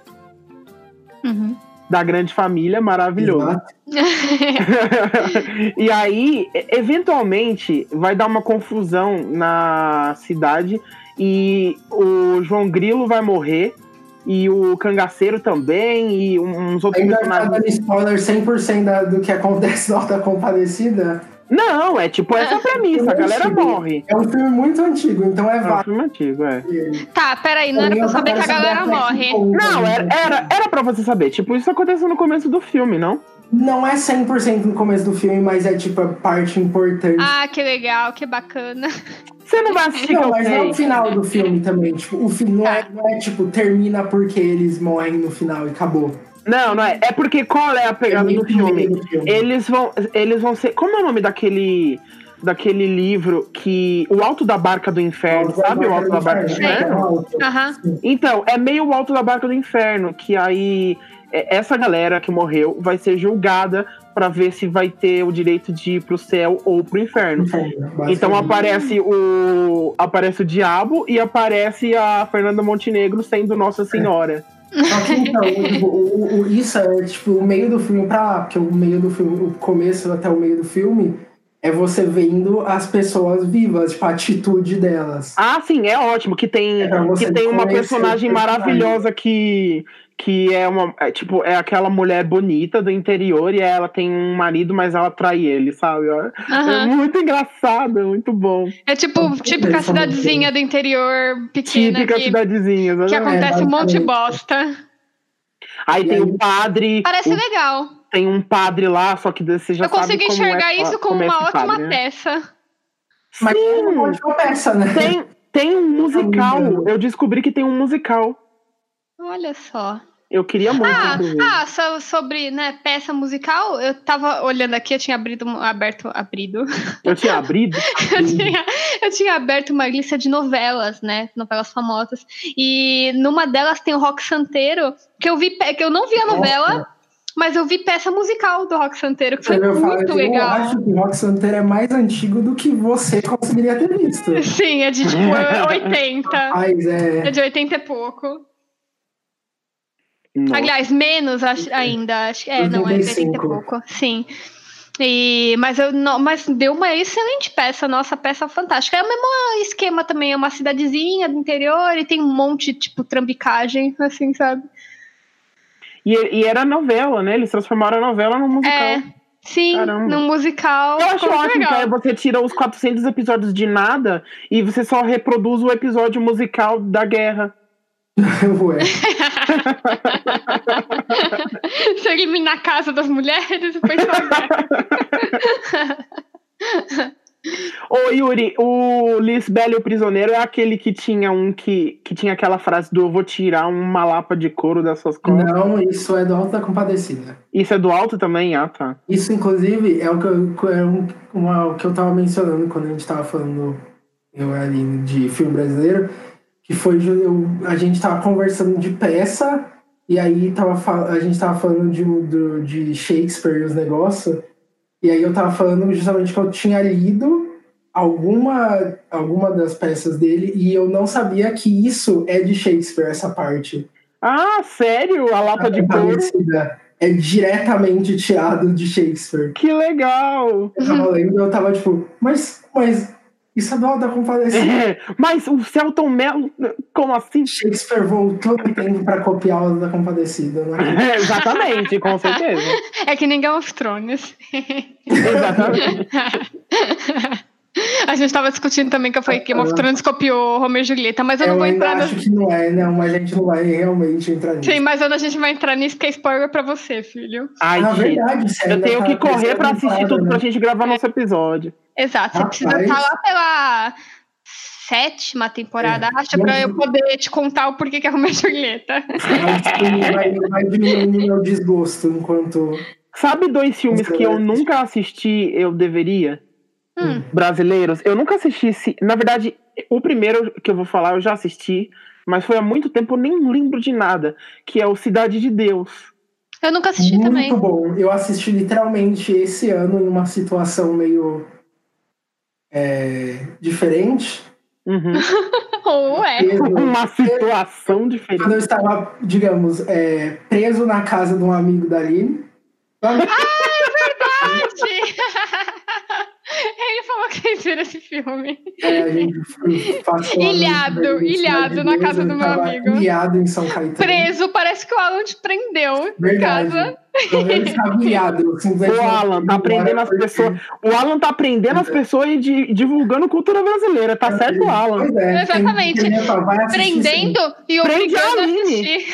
Uhum. da grande família, maravilhoso. (laughs) E aí, eventualmente, vai dar uma confusão na cidade e o João Grilo vai morrer. E o cangaceiro também, e uns outros Ainda tá personagens. dando spoiler 100% da- do que acontece na Alta Compadecida. Não, é tipo essa premissa, a galera morre. É um filme muito antigo, então é É um válido. filme antigo, é. Tá, peraí, não era pra eu saber que a galera morre. Não, era, era, era pra você saber. Tipo, isso aconteceu no começo do filme, não? Não é 100% no começo do filme, mas é tipo a parte importante. Ah, que legal, que bacana. (laughs) Você não vai assistir não, mas não é o final do filme também. Tipo, o filme não é, não é tipo, termina porque eles morrem no final e acabou. Não, não é. É porque qual é a pegada meio do filme? do filme. Eles vão, eles vão ser. Como é o nome daquele daquele livro que o Alto da Barca do Inferno, sabe o Alto da Barca do Inferno? Aham. Então, é meio o Alto da Barca do Inferno, que aí é, essa galera que morreu vai ser julgada pra ver se vai ter o direito de ir pro céu ou pro inferno. Então aparece o aparece o diabo e aparece a Fernanda Montenegro sendo Nossa Senhora. Que então, o, o- o- isso é tipo o meio do filme pra lá, porque o meio do filme, o começo até o meio do filme é você vendo as pessoas vivas, tipo, a atitude delas. Ah, sim, é ótimo que tem É que tem uma personagem. maravilhosa que que é uma é, tipo é aquela mulher bonita do interior e ela tem um marido mas ela trai ele, sabe? É Aham. muito engraçado, é muito bom. É tipo, típica cidadezinha do interior pequena Típica que, cidadezinha. que exatamente. acontece um monte de bosta. Aí tem o padre, Parece o- legal. tem um padre lá, só que você já Eu sabe consigo como enxergar é, isso como como é uma ótima padre, né? peça. Mas é Sim. uma ótima peça, né? Tem, tem um musical. Eu descobri que tem um musical. Olha só. Eu queria muito. Ah, ah so- sobre né, peça musical, eu tava olhando aqui, eu tinha abrido, aberto, abrido. Eu tinha abrido. (laughs) Eu tinha, eu tinha aberto uma lista de novelas, né? Novelas famosas. E numa delas tem o Rock Santeiro, que eu vi, que eu não vi a novela, mas eu vi peça musical do Rock Santeiro, que foi Eu, falo, muito eu legal. acho que o Rock Santeiro é mais antigo do que você conseguiria ter visto. (laughs) Sim, é de tipo (laughs) 80. Mas É é. de 80 e pouco. Nossa. Aliás, menos acho- ainda. Acho, que- é, não, é de 80 e 85. pouco. Sim. E, mas, eu, não, mas deu uma excelente peça, nossa, peça fantástica. É o mesmo esquema também, é uma cidadezinha do interior e tem um monte, tipo, trambicagem, assim, sabe? E, e era novela, né? Eles transformaram a novela num musical. É, sim, Caramba. num musical. Eu acho ótimo que aí você tira os 400 episódios de nada e você só reproduz o episódio musical da guerra. (laughs) Ué. (laughs) Você elimina a casa das mulheres e depois só (laughs) Ô, Yuri, o Lisbelo e o Prisioneiro é aquele que tinha um que, que tinha aquela frase do eu vou tirar uma lapa de couro das suas costas. Não, isso é do Alto da Compadecida. Isso é do alto também? Ah, tá. Isso, inclusive, é o que eu, é um- uma, o que eu tava mencionando quando a gente tava falando eu e a Aline de filme brasileiro, que foi eu, a gente tava conversando de peça, e aí tava, a gente tava falando de, de Shakespeare e os negócios, e aí eu tava falando justamente que eu tinha lido alguma, alguma das peças dele, e eu não sabia que isso é de Shakespeare, essa parte. Ah, sério? A lapa de couro? É diretamente tirado de Shakespeare. Que legal! Eu tava lendo, eu tava tipo, mas, mas isso é da Compadecida. É, mas o Celton Mello, como assim? Shakespeare voltou no tempo pra copiar o da Compadecida. Né? É, exatamente, com certeza. É que nem Game of Thrones. Exatamente. A gente tava discutindo também que foi Game of Thrones copiou Romeo e Julieta, mas eu não Eu vou ainda entrar acho no... que não é, não, mas a gente não vai realmente entrar nisso. Sim, mas a gente vai entrar nisso que é spoiler pra você, filho. Ai, Na gente, verdade, você eu tenho tá que correr pra assistir tudo né? pra gente gravar nosso episódio. Exato, você precisa Rapaz. estar lá pela sétima temporada, É, acho, pra eu poder te contar o porquê que é Romeo e Julieta. Vai, vai, vai diminuindo o meu desgosto enquanto. Sabe dois filmes que eu nunca assisti, eu deveria? Hum. Brasileiros? Eu nunca assisti. esse- Na verdade, o primeiro que eu vou falar eu já assisti, mas foi há muito tempo, eu nem lembro de nada. Que é o Cidade de Deus. Eu nunca assisti Muito também. bom. Eu assisti literalmente esse ano em uma situação meio. É, diferente. Uhum. (laughs) Ou é. Preso- Uma situação Quando diferente. eu estava, digamos, é, preso na casa de um amigo da Aline. Verdade! (laughs) Ele falou que fez ver esse filme. É, a gente passou Ilhado, ilhado na casa do meu amigo. Ilhado em São Caetano. Preso, parece que o Alan te prendeu em Verdade. casa. Eu simplesmente O Alan tá aprendendo as porque- pessoas. O Alan tá aprendendo as pessoas e di- divulgando cultura brasileira. Tá certo, o Alan? É, Exatamente. tem- tem- vai assistir Prendendo e a obrigando a Aline.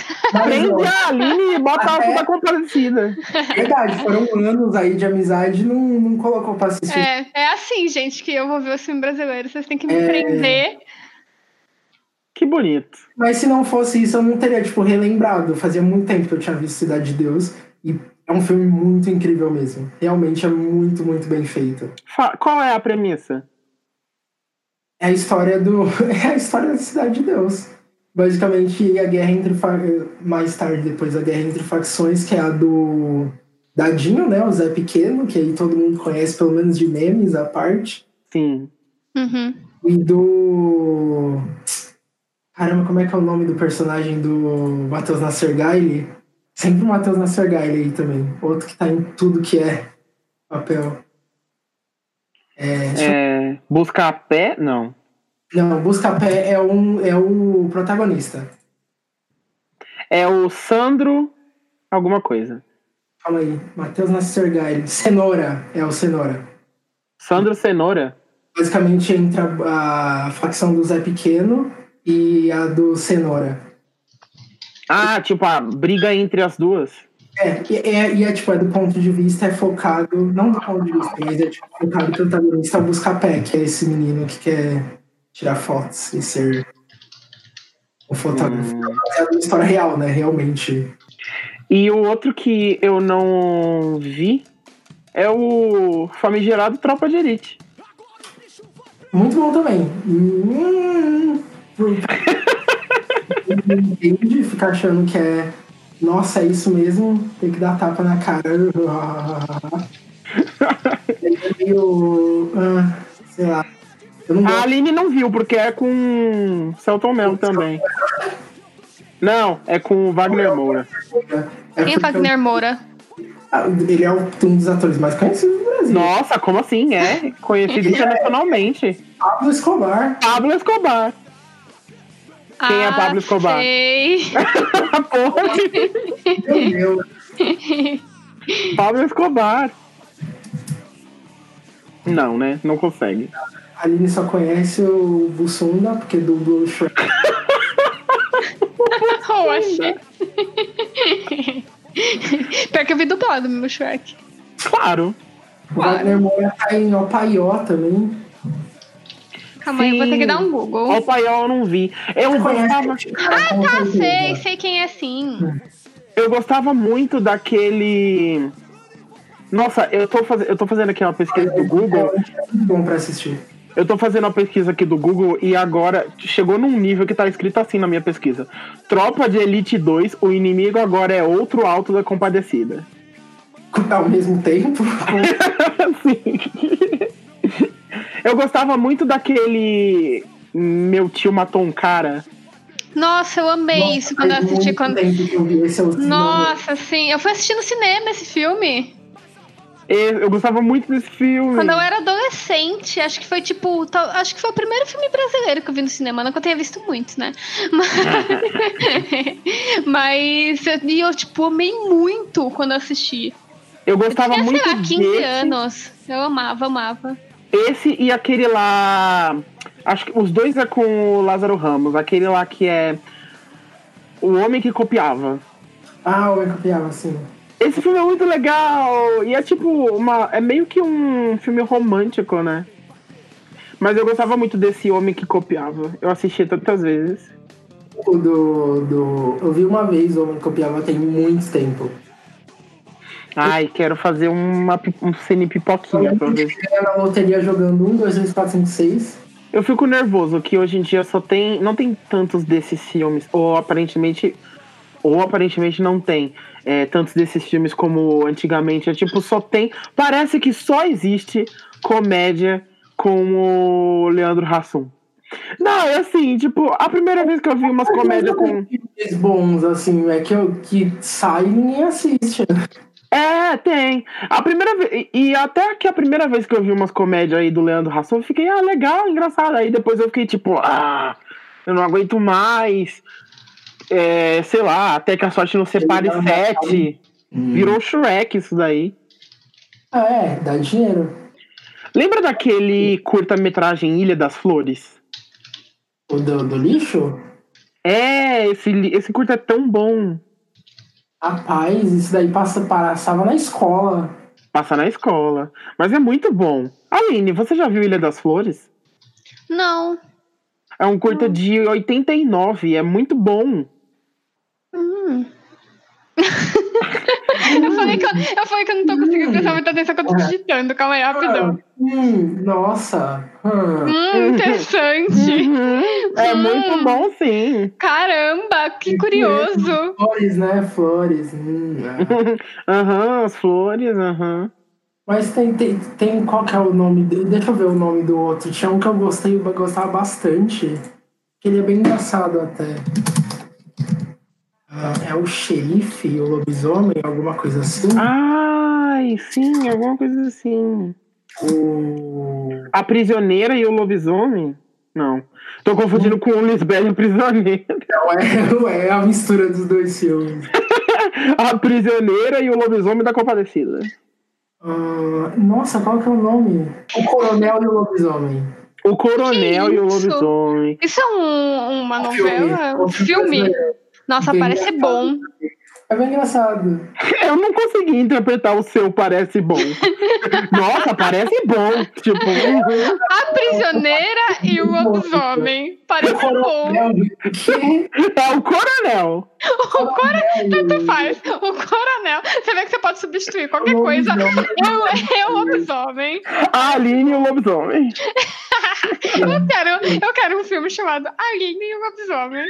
Prende a Aline e bota a Até- puta compadecida. Verdade, foram anos aí de amizade e não, não colocou pra assistir. É, é assim, gente, que eu vou ver o filme brasileiro. Vocês têm que me É. prender. Que bonito. Mas se não fosse isso, eu não teria, tipo, relembrado. Fazia muito tempo que eu tinha visto Cidade de Deus. E é um filme muito incrível mesmo. Realmente é muito, muito bem feito. Qual é a premissa? É a história do. (laughs) É a história da Cidade de Deus. Basicamente, a guerra entre. Mais tarde, depois, a guerra entre facções, que é a do. Dadinho, né? O Zé Pequeno, que aí todo mundo conhece, pelo menos de memes, a parte. Sim. Uhum. E do. Caramba, como é que é o nome do personagem do Matheus Nassergaile? Sempre o Matheus Nassergaile aí também. Outro que tá em tudo que é papel. É, É, busca a pé? Não. Não, Buscapé é, um, é o protagonista. É o Sandro. Alguma coisa. Calma aí. Matheus Nassergaile. Cenoura. É o Cenoura. Sandro Cenoura. Basicamente entra a facção do Zé Pequeno e a do Cenoura. Ah, tipo, a briga entre as duas. É, e é, e é tipo, é do ponto de vista, é focado, não do ponto de vista, mas é tipo, focado no protagonista Buscapé, que é esse menino que quer tirar fotos e ser um fotógrafo. Hum. É uma história real, né? Realmente. E o outro que eu não vi é o famigerado Tropa de Elite. Muito bom também. Hum, (laughs) Entende? Ficar achando que é. Nossa, é isso mesmo. Tem que dar tapa na cara. (laughs) É meio. ah, sei lá. Eu não A. Aline não viu, porque é com Celton Mello também. Não, é com Wagner Moura. É Quem é Wagner Moura? Ah, Ele é um dos atores mais conhecidos do Brasil. Nossa, como assim? É conhecido internacionalmente. Pablo Escobar. Pablo Escobar. Quem é Pablo Escobar? Ah, Sei. (laughs) Porra, Meu Deus. Pablo Escobar. Não, né? Não consegue. A Aline só conhece o Bussunda porque dublou o Shrek. (laughs) Oxe. Pior que eu vi dublado meu Shrek. Claro. O Wagner Moura tá em Opaió também. Calma aí, eu vou ter que dar um Google. O paiol eu não vi. Eu gostava, Ah, Tá, sei, sei quem é sim. eu gostava muito daquele. Nossa, eu tô, faz... eu tô fazendo aqui uma pesquisa do Google. É bom pra assistir. Eu tô fazendo uma pesquisa aqui do Google e agora chegou num nível que tá escrito assim na minha pesquisa. Tropa de Elite 2, o inimigo agora é outro alto da compadecida. Ao mesmo tempo, (laughs) Sim. Eu gostava muito daquele. Meu tio matou um cara. Nossa, eu amei Nossa, isso quando eu assisti. muito Quando... eu Nossa, sim. Eu fui assistir no cinema esse filme. Eu eu gostava muito desse filme. Quando eu era adolescente, acho que foi tipo. tal- Acho que foi o primeiro filme brasileiro que eu vi no cinema. Não que eu tenha visto muitos, né? Mas, (laughs) Mas eu- e eu, tipo, amei muito quando eu assisti. Eu Eu gostava tinha, muito sei lá, 15 desse, anos. Eu amava, amava. Esse e aquele lá. Acho que os dois é com o Lázaro Ramos. Aquele lá que é. O Homem que Copiava. Ah, o eu copiava, assim. Esse filme é muito legal. E é tipo uma. É meio que um filme romântico, né? Mas eu gostava muito desse homem que copiava. Eu assisti tantas vezes. O do, do. Eu vi uma vez o Homem que Copiava tem muito tempo. Ai, quero fazer uma, um cine pipoquinha pra ver. Ganha na loteria jogando 1, 2, 3, 4, 5, 6. Eu fico nervoso que hoje em dia só tem. Não tem tantos desses filmes. Ou aparentemente. Ou aparentemente não tem é, tantos desses filmes como antigamente. É tipo, só tem. Parece que só existe comédia com o Leandro Hassum. Não, é assim, tipo, a primeira vez que eu vi umas comédias com. Filmes bons, assim, é que, eu, que sai e ninguém assiste. É, tem. A primeira vez. E até que a primeira vez que eu vi umas comédias aí do Leandro Hassum, eu fiquei, ah, legal, engraçado. Aí depois eu fiquei tipo, ah, eu não aguento mais. É, sei lá, até que a sorte não separe Ele sete. Virou Shrek isso daí. Ah, é, dá dinheiro. Lembra daquele curta-metragem Ilha das Flores? O do, do lixo? É, esse, esse curta é tão bom. Rapaz, isso daí passa, passava na escola. Passa na escola. Mas é muito bom. Aline, você já viu Ilha das Flores? Não. É um curta de 89, é muito bom. Hum. (laughs) eu, falei que eu, eu falei que eu não tô conseguindo prestar muita atenção que eu tô digitando. Calma aí, rapidão. Hum, nossa. Hum. Hum, interessante. Uhum. É Hum. muito bom, sim. Caramba, que curioso. Flores, né? Flores. Hum, é. (laughs) Aham, as flores, aham. Mas tem, tem, tem. Qual que é o nome? de- Deixa eu ver o nome do outro. Tinha um que eu gostei, eu gostava bastante. Que ele é bem engraçado até. Ah, é o xerife, o lobisomem, alguma coisa assim. Ai, sim, alguma coisa assim. O. A prisioneira e o lobisomem? Não. Tô confundindo com o Lisbeth e a prisioneira. (laughs) Não, é, é a mistura dos dois filmes. A prisioneira e o lobisomem da compadecida. Ah, nossa, qual que é o nome? O Coronel e o Lobisomem. O coronel e o lobisomem. Isso é um- uma novela? Um Um filme? brasileiro. Nossa, Bem parece bom. É bem engraçado. (laughs) Eu não consegui interpretar o seu parece bom. (laughs) Nossa, parece bom. Tipo, uhum. A prisioneira e o lobisomem. Parece bom. É o coronel. O Cora, tanto faz. O coronel. Você vê que você pode substituir qualquer coisa. Eu, eu lobisomem. A Aline e o lobisomem. (laughs) Eu quero, eu quero um filme chamado Aline e o lobisomem.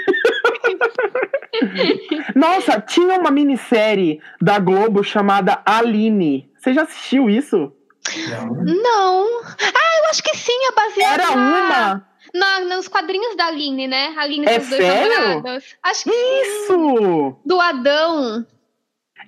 (laughs) Nossa, tinha uma minissérie da Globo chamada Aline. Você já assistiu isso? Não. Ah, eu acho que sim, é baseado Era na- uma. Na- nos quadrinhos da Aline, né? Aline É sério? namorados. Acho que. Isso! Do Adão.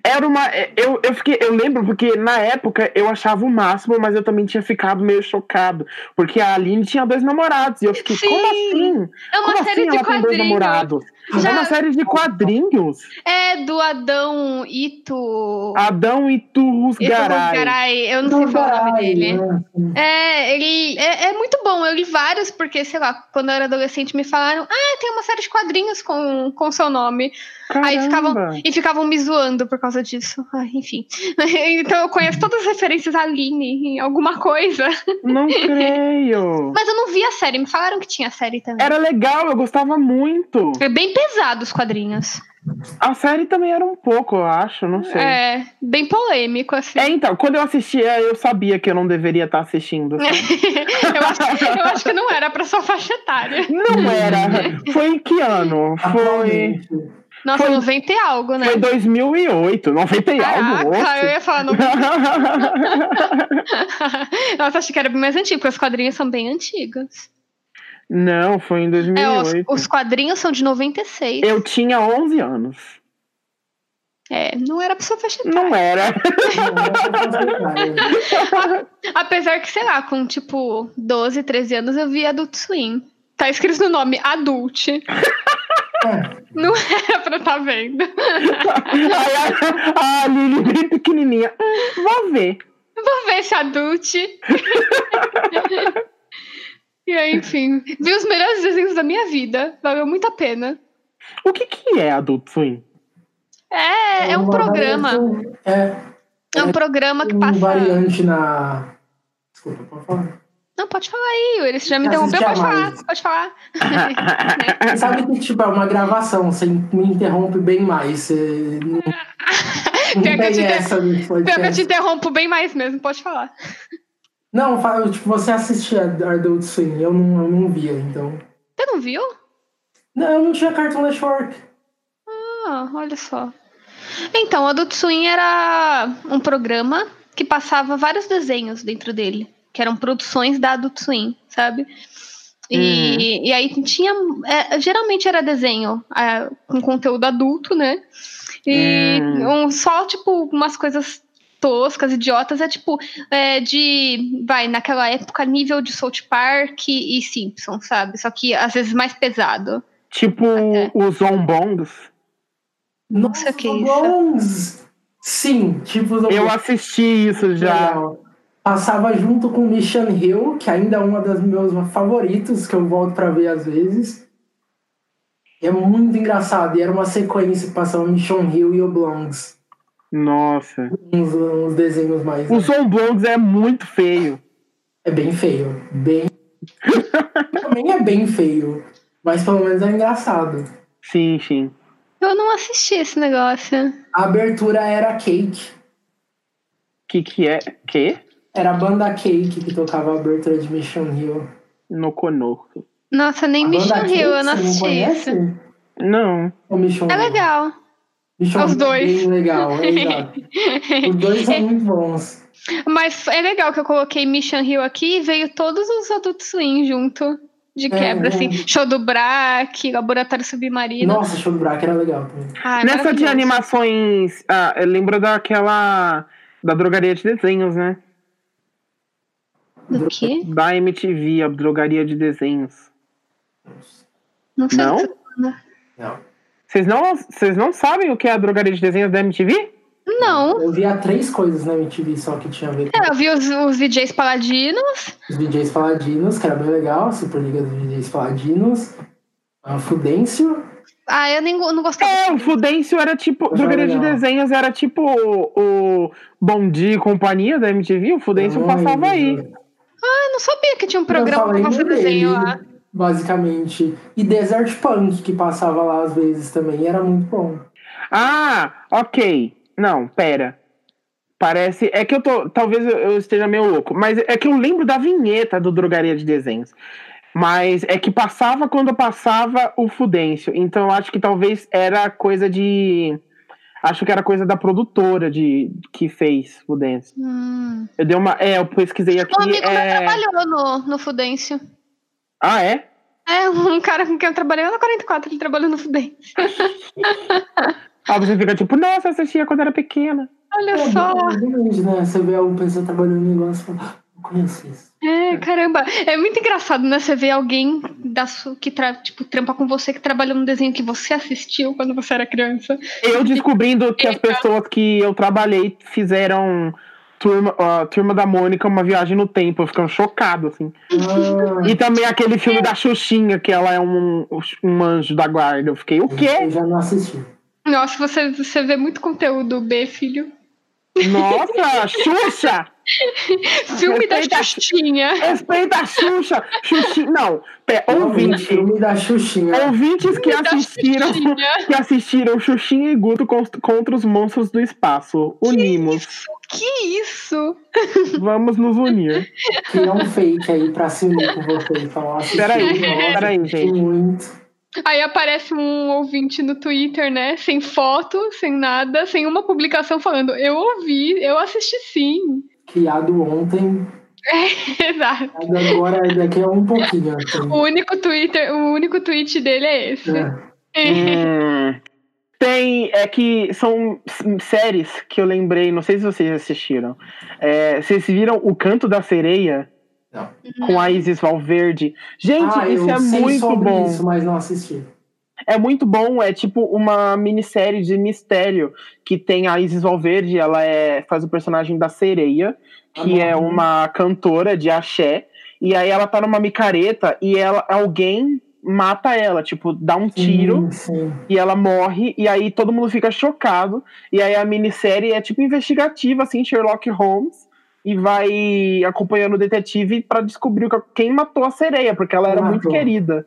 Era uma. Eu, eu, fiquei, eu lembro porque na época eu achava o máximo, mas eu também tinha ficado meio chocado. Porque a Aline tinha dois namorados. E eu fiquei, Sim. como assim? É uma como série assim de ela tem dois quadrinhos. namorados? Já- É uma série de quadrinhos. É do Adão Ito. Adão e Turros Ito Garay. Eu não sei falar o nome dele. né? É, ele é, é muito bom. Eu li vários, porque, sei lá, quando eu era adolescente me falaram: Ah, tem uma série de quadrinhos com com seu nome. Aí ficavam, Caramba. e ficavam me zoando por causa disso. Ai, enfim. (laughs) Então eu conheço todas as referências a Aline em alguma coisa. Não (laughs) creio. Mas eu não vi a série. Me falaram que tinha série também. Era legal, eu gostava muito. É bem pesado os quadrinhos. A série também era um pouco, eu acho, não sei. É, bem polêmico, assim. É, então, quando eu assistia, eu sabia que eu não deveria estar assistindo. (laughs) eu, acho, eu acho que não era pra sua faixa etária. Não era. Foi em que ano? Foi. Nossa, Foi- 90 e algo, né? foi 2008, 90 e algo. Eu ia falar 90. (laughs) (laughs) Nossa, achei que era bem mais antigo, porque os quadrinhos são bem antigos. Não, foi em É, os, 2008. os quadrinhos são de 96. Eu tinha 11 anos. É, não era pra sua faixa etária. Não era. (laughs) Apesar que, sei lá, com tipo 12, 13 anos eu vi Adult Swim. Tá escrito no nome Adult. (laughs) (laughs) Não era pra tá vendo. Aí a, a Lili bem pequenininha. Hum, vou ver. Vou ver esse Adult. E aí, enfim, vi os melhores desenhos da minha vida. Valeu muito a pena. O que que é Adult Swim? É, é um programa. variante- É, É um programa que um passa. variante na. Desculpa, pode falar. Não, pode falar aí. Você já me Eu interrompeu, pode falar. Pode falar. (laughs) Você sabe que, tipo, é uma gravação, você me interrompe bem mais. Você não, (laughs) não Pior que eu te inter- essa Pior que eu te interrompo bem mais mesmo, pode falar. Não, tipo, você assistia Adult Swim, eu não, eu não via, então. Você não viu? Não, eu não tinha Cartoon Network. Ah, olha só. Então, Adult Swim era um programa que passava vários desenhos dentro dele, que eram produções da Adult Swim, sabe? E, e aí tinha. é, geralmente era desenho é, com conteúdo adulto, né? E um, só, tipo, umas coisas toscas, idiotas, é tipo, é, de. Vai, naquela época, nível de South Park e Simpsons, sabe? Só que às vezes mais pesado. Tipo É. os zombongs. Nossa, que isso. Bons. Sim, tipo, Eu assisti isso já. Legal. Passava junto com Mission Hill, que ainda é uma das meus favoritos, que eu volto pra ver às vezes. É muito engraçado. E era uma sequência que passava Mission Hill e Oblongs. Nossa. Uns, uns desenhos mais. O zombongs é muito feio. É bem feio. Bem. (laughs) Também é bem feio. Mas pelo menos é engraçado. Sim, sim. Eu não assisti esse negócio. A abertura era Cake. Que que é? Que? Era a banda Cake que tocava a abertura de Mission Hill. No Konoku. Nossa, nem A Mission Hill, eu não assisti conhece? isso. Não. O Mission É Hill? legal. Os dois. É bem legal, é exato. (laughs) Os dois são muito bons. Mas é legal que eu coloquei Mission Hill aqui e veio todos os Adult Swim junto. De quebra, é. assim. Show do Brack, Laboratório Submarino. Nossa, show do Brack era legal também. Ai, Nessa de animações. Ah, eu lembro daquela. Da drogaria de desenhos, né? Do quê? Da MTV, a drogaria de desenhos. Não sei. Não? o que você tá. Não. Vocês não, vocês não sabem o que é a drogaria de desenhos da MTV? Não. Eu via três coisas na MTV só que tinha a ver com É, eu vi os, os DJs paladinos. os DJs Paladinos, que era bem legal, Superliga dos DJs Paladinos, a Fudêncio, Ah, eu nem não gostava. É, o Fudêncio era tipo. Achava Drogaria de desenhos era tipo o, o Bom Dia e Companhia da MTV. O Fudêncio passava aí. Deus. Eu não sabia que tinha um Eu programa fazer dele. desenho lá. Basicamente. E Desert Punk, que passava lá às vezes também, era muito bom. Ah, ok. Não, pera. Parece. É que eu tô. Talvez eu- esteja meio louco. Mas é que eu lembro da vinheta do Drogaria de Desenhos. Mas é que passava quando passava o Fudêncio. Então eu acho que talvez era coisa de. Acho que era coisa da produtora de que fez Fudêncio. Hum. Eu dei uma. É, eu pesquisei aqui. Um amigo meu é... trabalhou no, no Fudêncio. Ah, é? É, um cara com quem eu trabalhei na 44, ele trabalhou no Fudêncio. (laughs) Ah, você fica tipo, nossa, assistia quando era pequena. Olha É, só. grande, né? Você vê uma pessoa trabalhando no negócio e fala, "Ah, eu conheço isso. É, caramba. É muito engraçado, né? Você vê alguém da su- que tra tipo, trampa com você que trabalhou num desenho que você assistiu quando você era criança. Eu descobrindo que as pessoas que eu trabalhei fizeram turma, ó, turma da Mônica uma viagem no tempo, eu ficando chocado, assim. Ah, E também aquele filme da Xuxinha, que ela é um, um anjo da guarda. Eu fiquei, o quê? eu já não assisti. Nossa, você, você vê muito conteúdo B, filho. Nossa, (laughs) Xuxa! Filme da Respeita- Xuxinha. Respeita a Xuxa! Xuxinha. Não, pé, ouvinte. filme da Xuxinha. Ouvintes que Da assistiram, Xuxinha. que assistiram Xuxinha e Guto con- contra os monstros do espaço. Unimos. Que isso? Vamos nos unir. Cria um fake aí pra se unir com você. Assisti, Peraí, nossa, peraí, assisti gente. muito. Aí aparece um ouvinte no Twitter, né? Sem foto, sem nada, sem uma publicação falando, eu ouvi, eu assisti sim. Criado ontem. (laughs) Exato. Criado agora, daqui a um pouquinho. assim. O único Twitter, o único tweet dele é esse. É. (laughs) Hum, tem. É que são séries que eu lembrei, não sei se vocês assistiram. É, vocês viram O Canto da Sereia? Não. Com a Isis Valverde. Gente, Ah, isso eu é sei muito sobre bom. isso, mas não assisti. É muito bom, é tipo uma minissérie de mistério que tem a Isis Valverde, ela é, faz o personagem da sereia, que Ah, é bom. uma cantora de axé, e aí ela tá numa micareta e ela, alguém mata ela, tipo, dá um tiro Sim, sim. e ela morre, e aí todo mundo fica chocado, e aí a minissérie é tipo investigativa, assim, Sherlock Holmes, e vai acompanhando o detetive pra descobrir quem matou a sereia, porque ela era Matou. muito querida.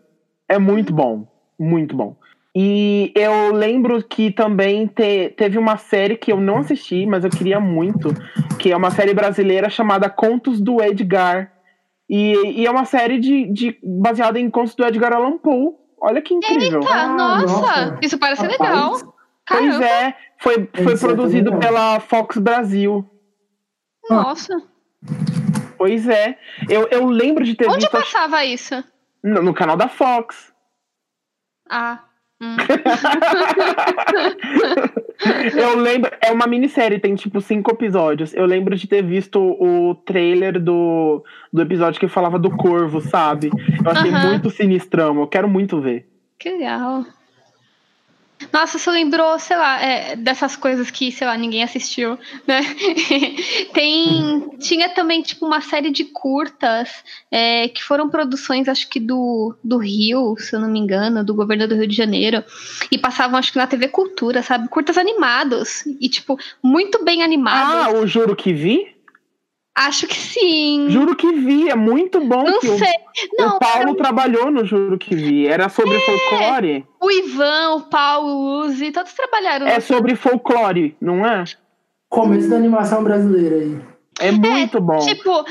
É muito bom, muito bom. E eu lembro que também te- teve uma série que eu não assisti, mas eu queria muito, que é uma série brasileira chamada Contos do Edgar. E, e é uma série de, de- baseada em contos do Edgar Allan Poe. Olha que incrível. Tá, Ah, nossa, nossa. isso parece Rapaz, legal. Pois Caramba, é, foi, foi é produzido legal. pela Fox Brasil. nossa. Pois é. Eu, eu lembro de ter Onde visto passava isso? no, no canal da Fox. Ah. Hum. (laughs) eu lembro. É uma minissérie, tem tipo cinco episódios. Eu lembro de ter visto o trailer do, do episódio que falava do corvo, sabe? Eu achei Aham. muito sinistrão. Eu quero muito ver. Que legal. Nossa, você lembrou, sei lá, é, dessas coisas que, sei lá, ninguém assistiu, né? (laughs) Tem, tinha também, tipo, uma série de curtas é, que foram produções, acho que do, do Rio, se eu não me engano, do governo do Rio de Janeiro, e passavam, acho que na TV Cultura, sabe? Curtas animados, e, tipo, muito bem Ah, animados. o Juro que Vi? Acho que sim. Juro que Vi, é muito bom. Não que o- sei. Não, o Paulo trabalhou no Juro que Vi. Era sobre folclore. o Ivan, o Paulo, o Uzi, todos trabalharam É sobre folclore, não é? Começo da animação brasileira aí. É muito bom. Tipo,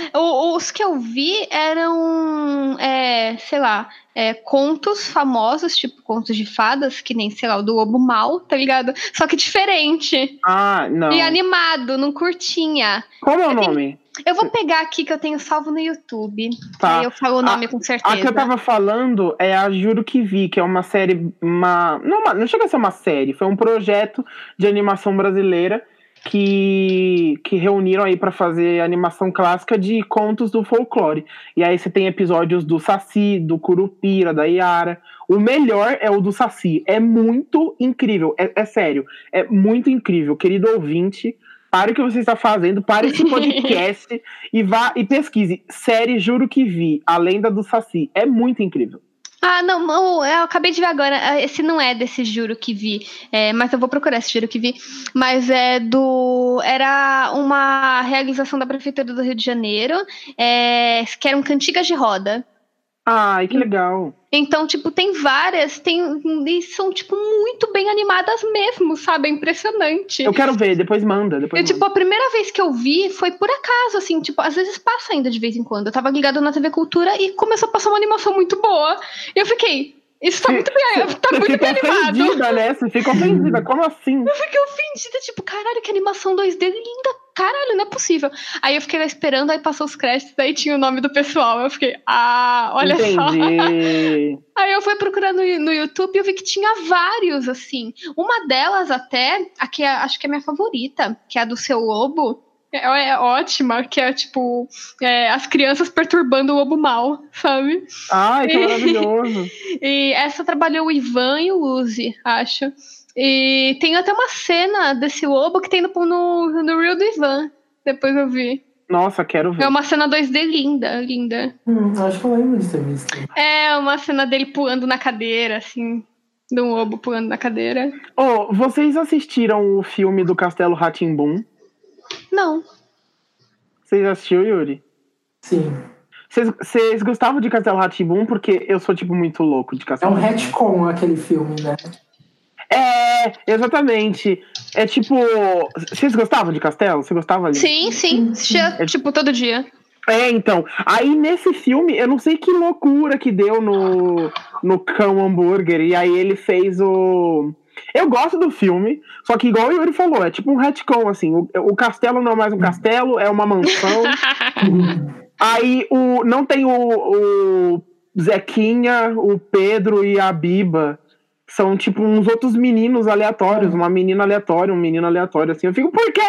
os que eu vi eram, é, sei lá, é, contos famosos, tipo contos de fadas, que nem, sei lá, o do Lobo Mal, tá ligado? Só que diferente. Ah, não. E animado, não curtinha. Como é o nome? Eu vou pegar aqui que eu tenho salvo no YouTube. Tá. Aí eu falo o nome com certeza. A que eu tava falando é a Juro que Vi, que é uma série. Uma, não, uma- não chega a ser uma série, foi um projeto de animação brasileira que, que reuniram aí pra fazer animação clássica de contos do folclore. E aí você tem episódios do Saci, do Curupira, da Iara. O melhor é o do Saci. É muito incrível. É, é sério. É muito incrível. Querido ouvinte, pare o que você está fazendo, pare esse podcast (laughs) e vá e pesquise. Série Juro que Vi, A Lenda do Saci. É muito incrível. Ah, não, não, eu acabei de ver agora. ah, Esse não é desse juro que vi. é, mas eu vou procurar esse juro que vi. Mas é do. Era uma realização da Prefeitura do Rio de Janeiro, é, que eram cantigas de roda. Ai, que legal. Então, tipo, tem várias, tem, e são, tipo, muito bem animadas mesmo, sabe? É impressionante. Eu quero ver, depois manda. Depois Eu, tipo, a primeira vez que eu vi foi por acaso, assim, tipo, às vezes passa ainda de vez em quando. Eu tava ligada na TV Cultura e começou a passar uma animação muito boa. E eu fiquei, isso tá muito bem, (laughs) tá Você muito fica bem animado. ofendida, né? Você fica ofendida. Como assim? Eu fiquei ofendida, tipo, caralho, que animação 2D linda. Caralho, não é possível. Aí eu fiquei lá esperando, aí passou os créditos, daí tinha o nome do pessoal. Eu fiquei, ah, olha só. Entendi. (laughs) Aí eu fui procurando no, no YouTube e eu vi que tinha vários, assim. Uma delas até, a que é- acho que é minha favorita, que é a do seu lobo. É, é ótima, que é tipo é, as crianças perturbando o lobo mal, sabe? Ai, que maravilhoso. (laughs) E essa trabalhou o Ivan e o Uzi, acho. E tem até uma cena desse lobo que tem no, no, no Reel do Ivan. Depois eu vi. Nossa, quero ver. É uma cena 2D linda, linda. Hum, acho que eu lembro de ter visto. É uma cena dele pulando na cadeira, assim. De um lobo pulando na cadeira. Oh, vocês assistiram o filme do Castelo Ratimbum? Não. Vocês assistiu, Yuri? Sim. Vocês- Vocês gostavam de Castelo Ratimbum? Porque eu sou, tipo, muito louco de É Castelo um Rá-Tim-Bum. retcon aquele filme, né? É, exatamente. É tipo. Vocês gostavam de Castelo? Você gostava ali? Sim, sim. Assistia, tipo, todo dia. É, então. Aí nesse filme, eu não sei que loucura que deu no, no Cão Hambúrguer. E aí ele fez o. Eu gosto do filme, só que igual o Yuri falou, é tipo um retcon, assim. O, o castelo não é mais um castelo, é uma mansão. (laughs) aí o, não tem o, o Zequinha, o Pedro e a Biba. São tipo uns outros meninos aleatórios, uma menina aleatória, um menino aleatório, assim. Eu fico, por quê?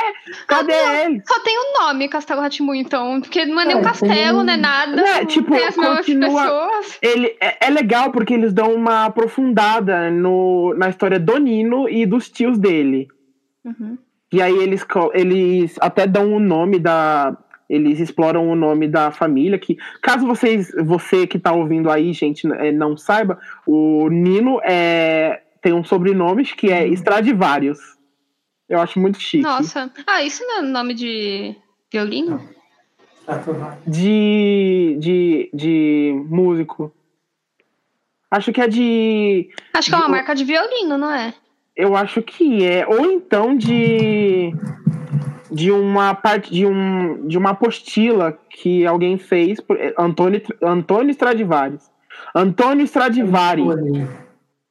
Cadê ele? Só tem o nome Castelo Ratimbu, então. Porque não é nem um É, castelo, não é nada. Né, não tipo, tem as continua- pessoas. Ele é, é legal porque eles dão uma aprofundada no, na história do Nino e dos tios dele. Uhum. E aí eles, eles até dão o nome da. Eles exploram o nome da família. Que, caso vocês, você que tá ouvindo aí, gente, eh, não saiba, o Nino é, tem um sobrenome que é Stradivarius. Eu acho muito chique. Nossa. Ah, isso não é nome de violino? Lá. De, de, de músico. Acho que é de. Acho que é uma De- marca de violino, não é? Eu acho que é. Ou então de. De uma parte. De, um, de uma apostila que alguém fez. Por, é, Antônio, Antônio Stradivarius. Antônio Stradivari.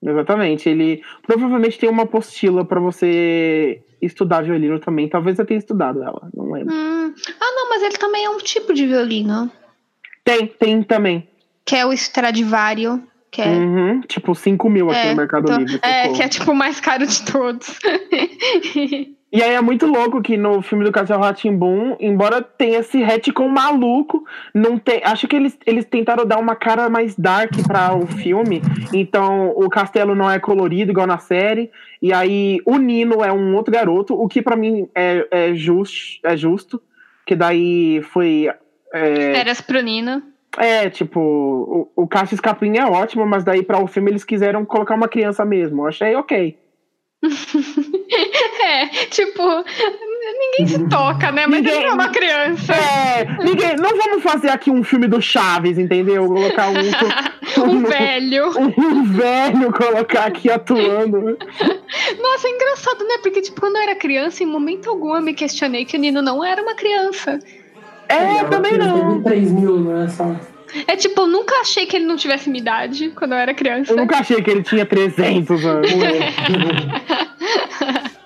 Exatamente. Ele provavelmente tem uma apostila para você estudar violino também. Talvez eu tenha estudado ela. Não lembro. Hum. Ah, não, mas ele também é um tipo de violino. Tem, tem também. Que é o Stradivario. Que é. Uhum, tipo 5 mil aqui É, no Mercado então- Livre. É, socorro. que é tipo o mais caro de todos. (laughs) E aí é muito louco que no filme do Castelo Ratimbum, embora tenha esse retcon maluco, não tem, acho que eles, eles tentaram dar uma cara mais dark para o filme. Então o castelo não é colorido igual na série. E aí o Nino é um outro garoto, o que para mim é, é, just, é justo. Que daí foi. É, Férias pro Nino. é, tipo, o, o Cassius Capim é ótimo, mas daí para o filme eles quiseram colocar uma criança mesmo. Eu achei ok. (laughs) É, tipo, ninguém se toca, né? Mas Ninguém- ele é uma criança. É, ninguém, não vamos fazer aqui um filme do Chaves, entendeu? Colocar um, (laughs) Um (laughs) velho. um velho colocar aqui atuando. Nossa, é engraçado, né? Porque, tipo, quando eu era criança, em momento algum eu me questionei que o Nino não era uma criança. É, também Ele não. Teve 3 mil, né? Só. É tipo, eu nunca achei que ele não tivesse minha idade quando eu era criança. Eu nunca achei que ele tinha 300 anos. (laughs)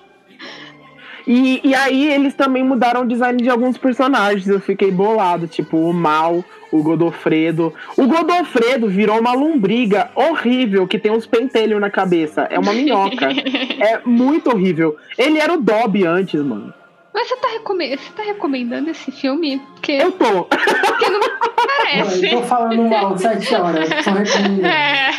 E, e aí eles também mudaram o design de alguns personagens. Eu fiquei bolado, tipo o Mal, o Godofredo. O Godofredo virou uma lombriga horrível que tem uns pentelhos na cabeça. É uma minhoca. (laughs) é muito horrível. Ele era o Dobby antes, mano. Mas você tá, recome- você tá recomendando esse filme? Porque, Eu tô. porque não parece. Eu tô falando mal (laughs) de 7 horas. Tô recomendando. É.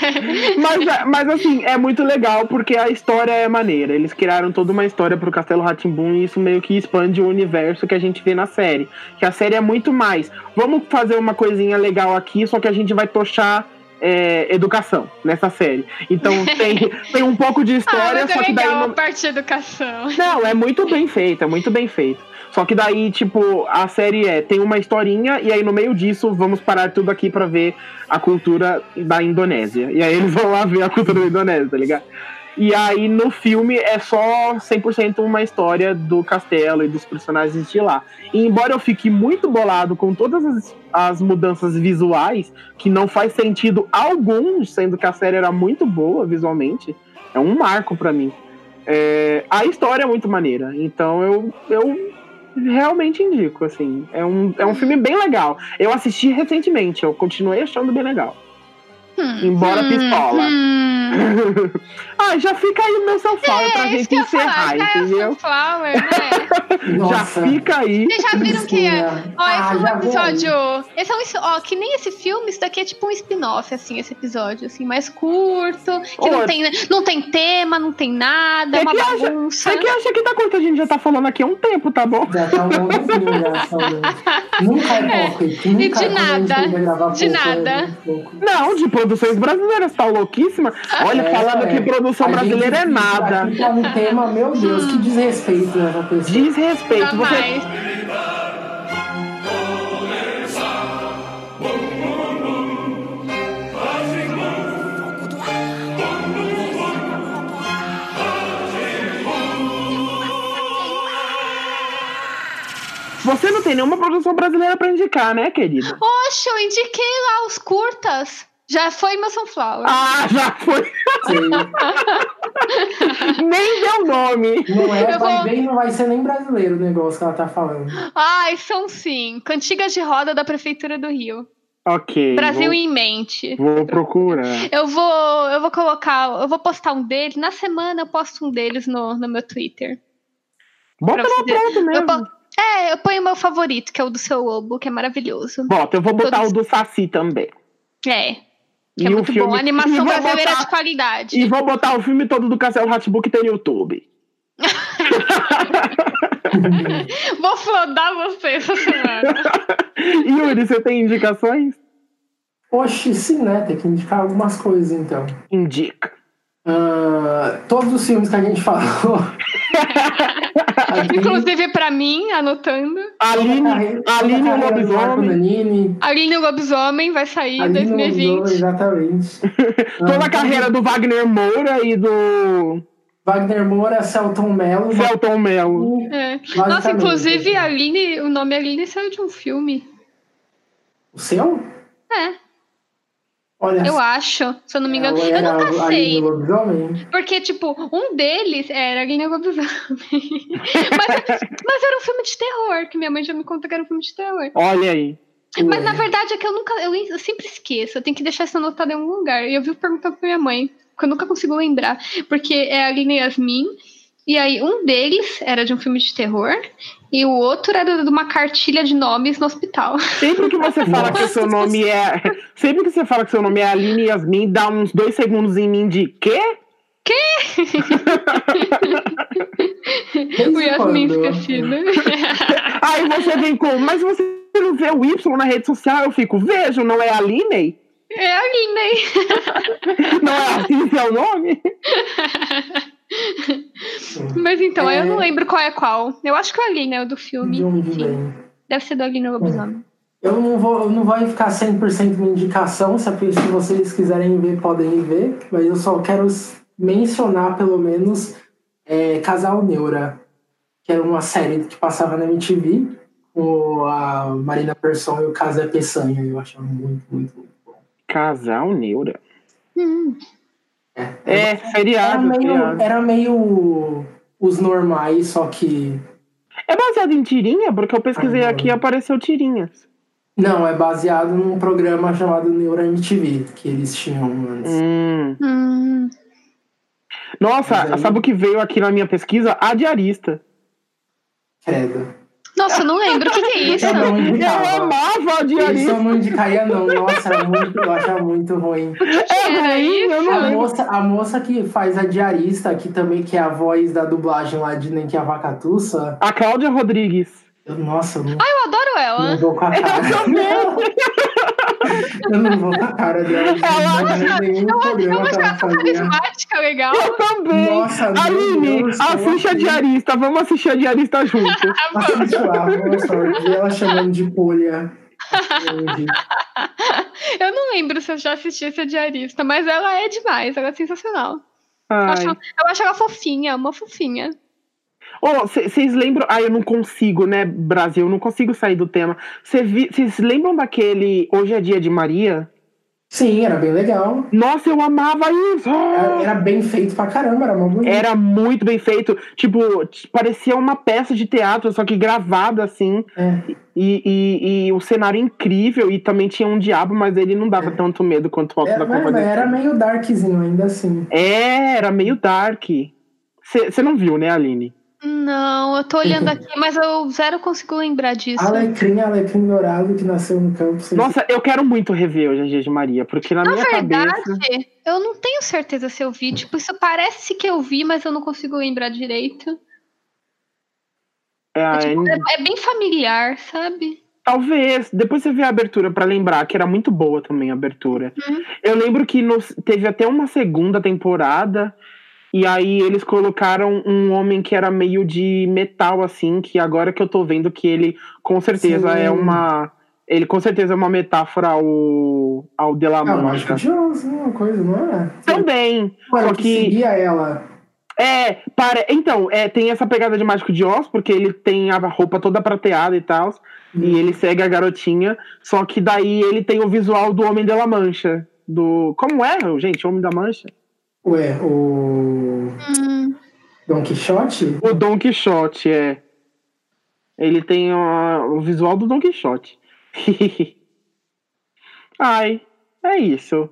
Mas, mas assim, é muito legal porque a história é maneira. Eles criaram toda uma história pro Castelo Ratimbun e isso meio que expande o universo que a gente vê na série. Que a série é muito mais. Vamos fazer uma coisinha legal aqui, só que a gente vai tochar é, educação nessa série. Então (laughs) tem, tem um pouco de Ah, história, é só que daí legal não, parte de educação. não, é muito bem feito, é muito bem feito. Só que daí, tipo, a série é, tem uma historinha, e aí no meio disso, vamos parar tudo aqui pra ver a cultura da Indonésia. E aí eles vão lá ver a cultura da Indonésia, tá ligado? E aí no filme é só 100% uma história do castelo e dos personagens de lá. E embora eu fique muito bolado com todas as, as mudanças visuais, que não faz sentido algum, sendo que a série era muito boa visualmente, é um marco pra mim. É, a história é muito maneira, então eu, eu realmente indico, assim. É um, é um filme bem legal. Eu assisti recentemente, eu continuei achando bem legal. Embora pistola. Hum. (laughs) ah, já fica aí o meu sunflower pra É isso gente encerrar, falar, já é entendeu? Né? (laughs) Já fica aí. Vocês já viram que é. Ó, esse Ah, é um episódio. Esse é um. Ó, que nem esse filme, isso daqui é tipo um spin-off, assim, esse episódio, assim, mais curto, que não tem, não tem tema, não tem nada, é uma que acha- bagunça. Você que acha que tá quanto a gente já tá falando aqui há um tempo, tá bom? Já tá um saudade. (laughs) Nunca é pouco. Nunca E de nada, de pouco, é nada. pouco. Não, de produções brasileiras, tá louquíssima? Olha, É, falando é. que produção A gente brasileira é fica nada. Aqui tá um tema, meu Deus, que desrespeito nessa pessoa. Desrespeito. Você, Jamais. você não tem nenhuma produção brasileira pra indicar, né, querida? Poxa, eu indiquei lá os curtas. Já foi meu Sunflower. Ah, já foi. Nem deu nome. Não é, Eu vai vou- ver, não vai ser nem brasileiro o negócio que ela tá falando. Ai, são sim. Cantigas de roda da Prefeitura do Rio. Ok. Brasil vou, em mente. vou procurar. Eu vou, eu vou colocar, eu vou postar um deles. Na semana eu posto um deles no, no meu Twitter. Bota pronto Eu mesmo. po- é, eu ponho o meu favorito, que é o do seu lobo, que é maravilhoso. Bota, eu vou botar Todos- o do Saci também. É, que E é muito filme- bom. A animação brasileira botar- de qualidade. E vou botar o filme todo do Castelo Hatbook que tem no YouTube. (laughs) Vou flodar você essa semana. (laughs) Yuri, você tem indicações? Oxe, sim, né? Tem que indicar algumas coisas então. Indica. Ah, todos os filmes que a gente falou. (laughs) aqui, Inclusive pra mim, anotando. Aline, Aline o Lobisomem. Aline o Lobisomem vai sair em Aline o 2020. Lobisomem, exatamente. (laughs) Toda Ah, a carreira do Wagner Moura e do Wagner Moura, Celton Mello. Celton Mello. É. Basicamente, Nossa, inclusive a Aline, o nome Aline saiu de um filme. O seu? É, Olha eu acho, se eu não me engano. Eu nunca a sei. Porque, tipo, um deles era Aline Lobisomem. (laughs) mas, mas era um filme de terror, que minha mãe já me contou que era um filme de terror. Olha aí. Mas na verdade é que eu nunca, eu, eu sempre esqueço, eu tenho que deixar isso anotado em algum lugar. E eu vivo perguntando pra minha mãe, porque eu nunca consigo lembrar. Porque é a Aline Yasmin, e aí um deles era de um filme de terror, e o outro era de uma cartilha de nomes no hospital. Sempre que você fala que o seu nome é. Sempre que você fala que seu nome é Aline Yasmin, dá uns dois segundos em mim de quê? o Yasmin quando? esquecida. (laughs) Aí você vem com, mas você não vê o Y na rede social? Eu fico, vejo, não é Aline? É a Aline. (laughs) Não é assim seu nome? (laughs) Mas então, É. eu não lembro qual é qual. Eu acho que a Aline é o do filme. Sim. vem? Deve ser do Aline Lobisomem. Eu não vou, eu não vai ficar 100% minha indicação, se, se vocês quiserem ver, podem ver, mas eu só quero mencionar, pelo menos, é, Casal Neura, que era uma série que passava na MTV, com a Marina Persson e o Casa Peçanha, eu achava muito, muito, muito bom. Casal Neura. Hum. É, Era seriado, meio, seriado. era meio os normais, só que... É baseado em tirinha? Porque eu pesquisei Ah, aqui e apareceu tirinhas. Não, é baseado num programa chamado Neura MTV, que eles tinham antes. Hum. Hum. Nossa, aí- sabe o que veio aqui na minha pesquisa? A diarista. Credo. Nossa, eu não lembro. O que, que é isso? Eu não Eu amava a Isso diarista. eu não indicaria, não. Nossa, era muito, eu achava muito ruim. É ruim, eu não A lembro. moça, a moça que faz a diarista, que também que é a voz da dublagem lá de Nem que a Vacatuça, A Cláudia Rodrigues. nossa, eu não, Eu adoro ela. não dou com a cara. Eu (laughs) (laughs) não vou com a cara dela. Ela Não acha- tem nenhum Eu, eu que ela ela tá carismática, legal. Eu também. Nossa, Aline, Deus, assiste a eu diarista. Vamos assistir a diarista juntos. Assiste (laughs) lá, vamos só. Vi ela chamando de polha. (laughs) Eu não lembro se eu já assisti essa diarista, mas ela é demais, ela é sensacional. Eu acho, eu acho ela fofinha, uma fofinha. Vocês lembram? Ah, eu não consigo, né, Brasil? Eu não consigo sair do tema. Vocês lembram daquele Hoje é Dia de Maria? Sim, era bem legal. Nossa, eu amava isso! Era, era bem feito pra caramba, era bonito. Era muito bem feito. Tipo, parecia uma peça de teatro, só que gravada assim. É. E, e, e o cenário incrível. E também tinha um diabo, mas ele não dava tanto medo quanto o Alto Era, da Compadecida. era meio darkzinho ainda assim. É, era meio dark. Você não viu, né, Aline? Não, eu tô olhando aqui, mas eu zero consigo lembrar disso. Alecrim, alecrim dourado que nasceu no campo. Nossa, eu quero muito rever Hoje é Dia de Maria, porque na, Na minha verdade, cabeça. eu não tenho certeza se eu vi. Tipo, isso parece que eu vi, mas eu não consigo lembrar direito. É, É, tipo, é- é bem familiar, sabe? Talvez. Depois você vê a abertura pra lembrar, que era muito boa também a abertura. Uhum. Eu lembro que nos- teve até uma segunda temporada. E aí eles colocaram um homem que era meio de metal, assim, que agora que eu tô vendo que ele com certeza Sim. é uma. Ele com certeza é uma metáfora ao, ao De La Ah, mágico Mancha. de Oz, uma coisa, não é? Também. Mano, Só que que. seguia ela. É, para... então, é, tem essa pegada de Mágico de Oz, porque ele tem a roupa toda prateada e tal, e ele segue a garotinha, só que daí ele tem o visual do Homem de la Mancha. Do. Como é, gente? Homem da Mancha? Ué, o Hum, Don Quixote? O Don Quixote, é. Ele tem ó, o visual do Don Quixote. (laughs) Ai, é isso.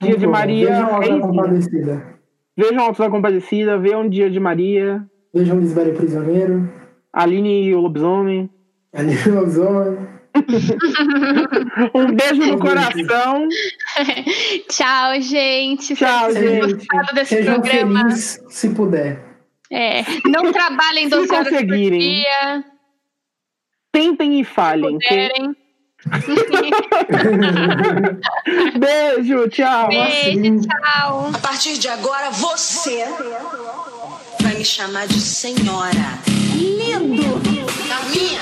Dia de Muito bom. Maria. Vejam a reizinha. Compadecida. Vejam Alto da Compadecida, vejam Dia de Maria, Vejam Lisbelo Prisioneiro. Aline e o Lobisomem. Ali no Lobisomem. (laughs) Um beijo no coração. (laughs) Tchau, gente. Tchau, tenham gente. desse Sejam programa. felizes se puder. É, não trabalhem Se 12 horas por conseguirem. dia. Tentem e falhem. Puderem. (laughs) Beijo, tchau. Beijo, tchau. A partir de agora, você vai me chamar de senhora. Lindo! Carminha!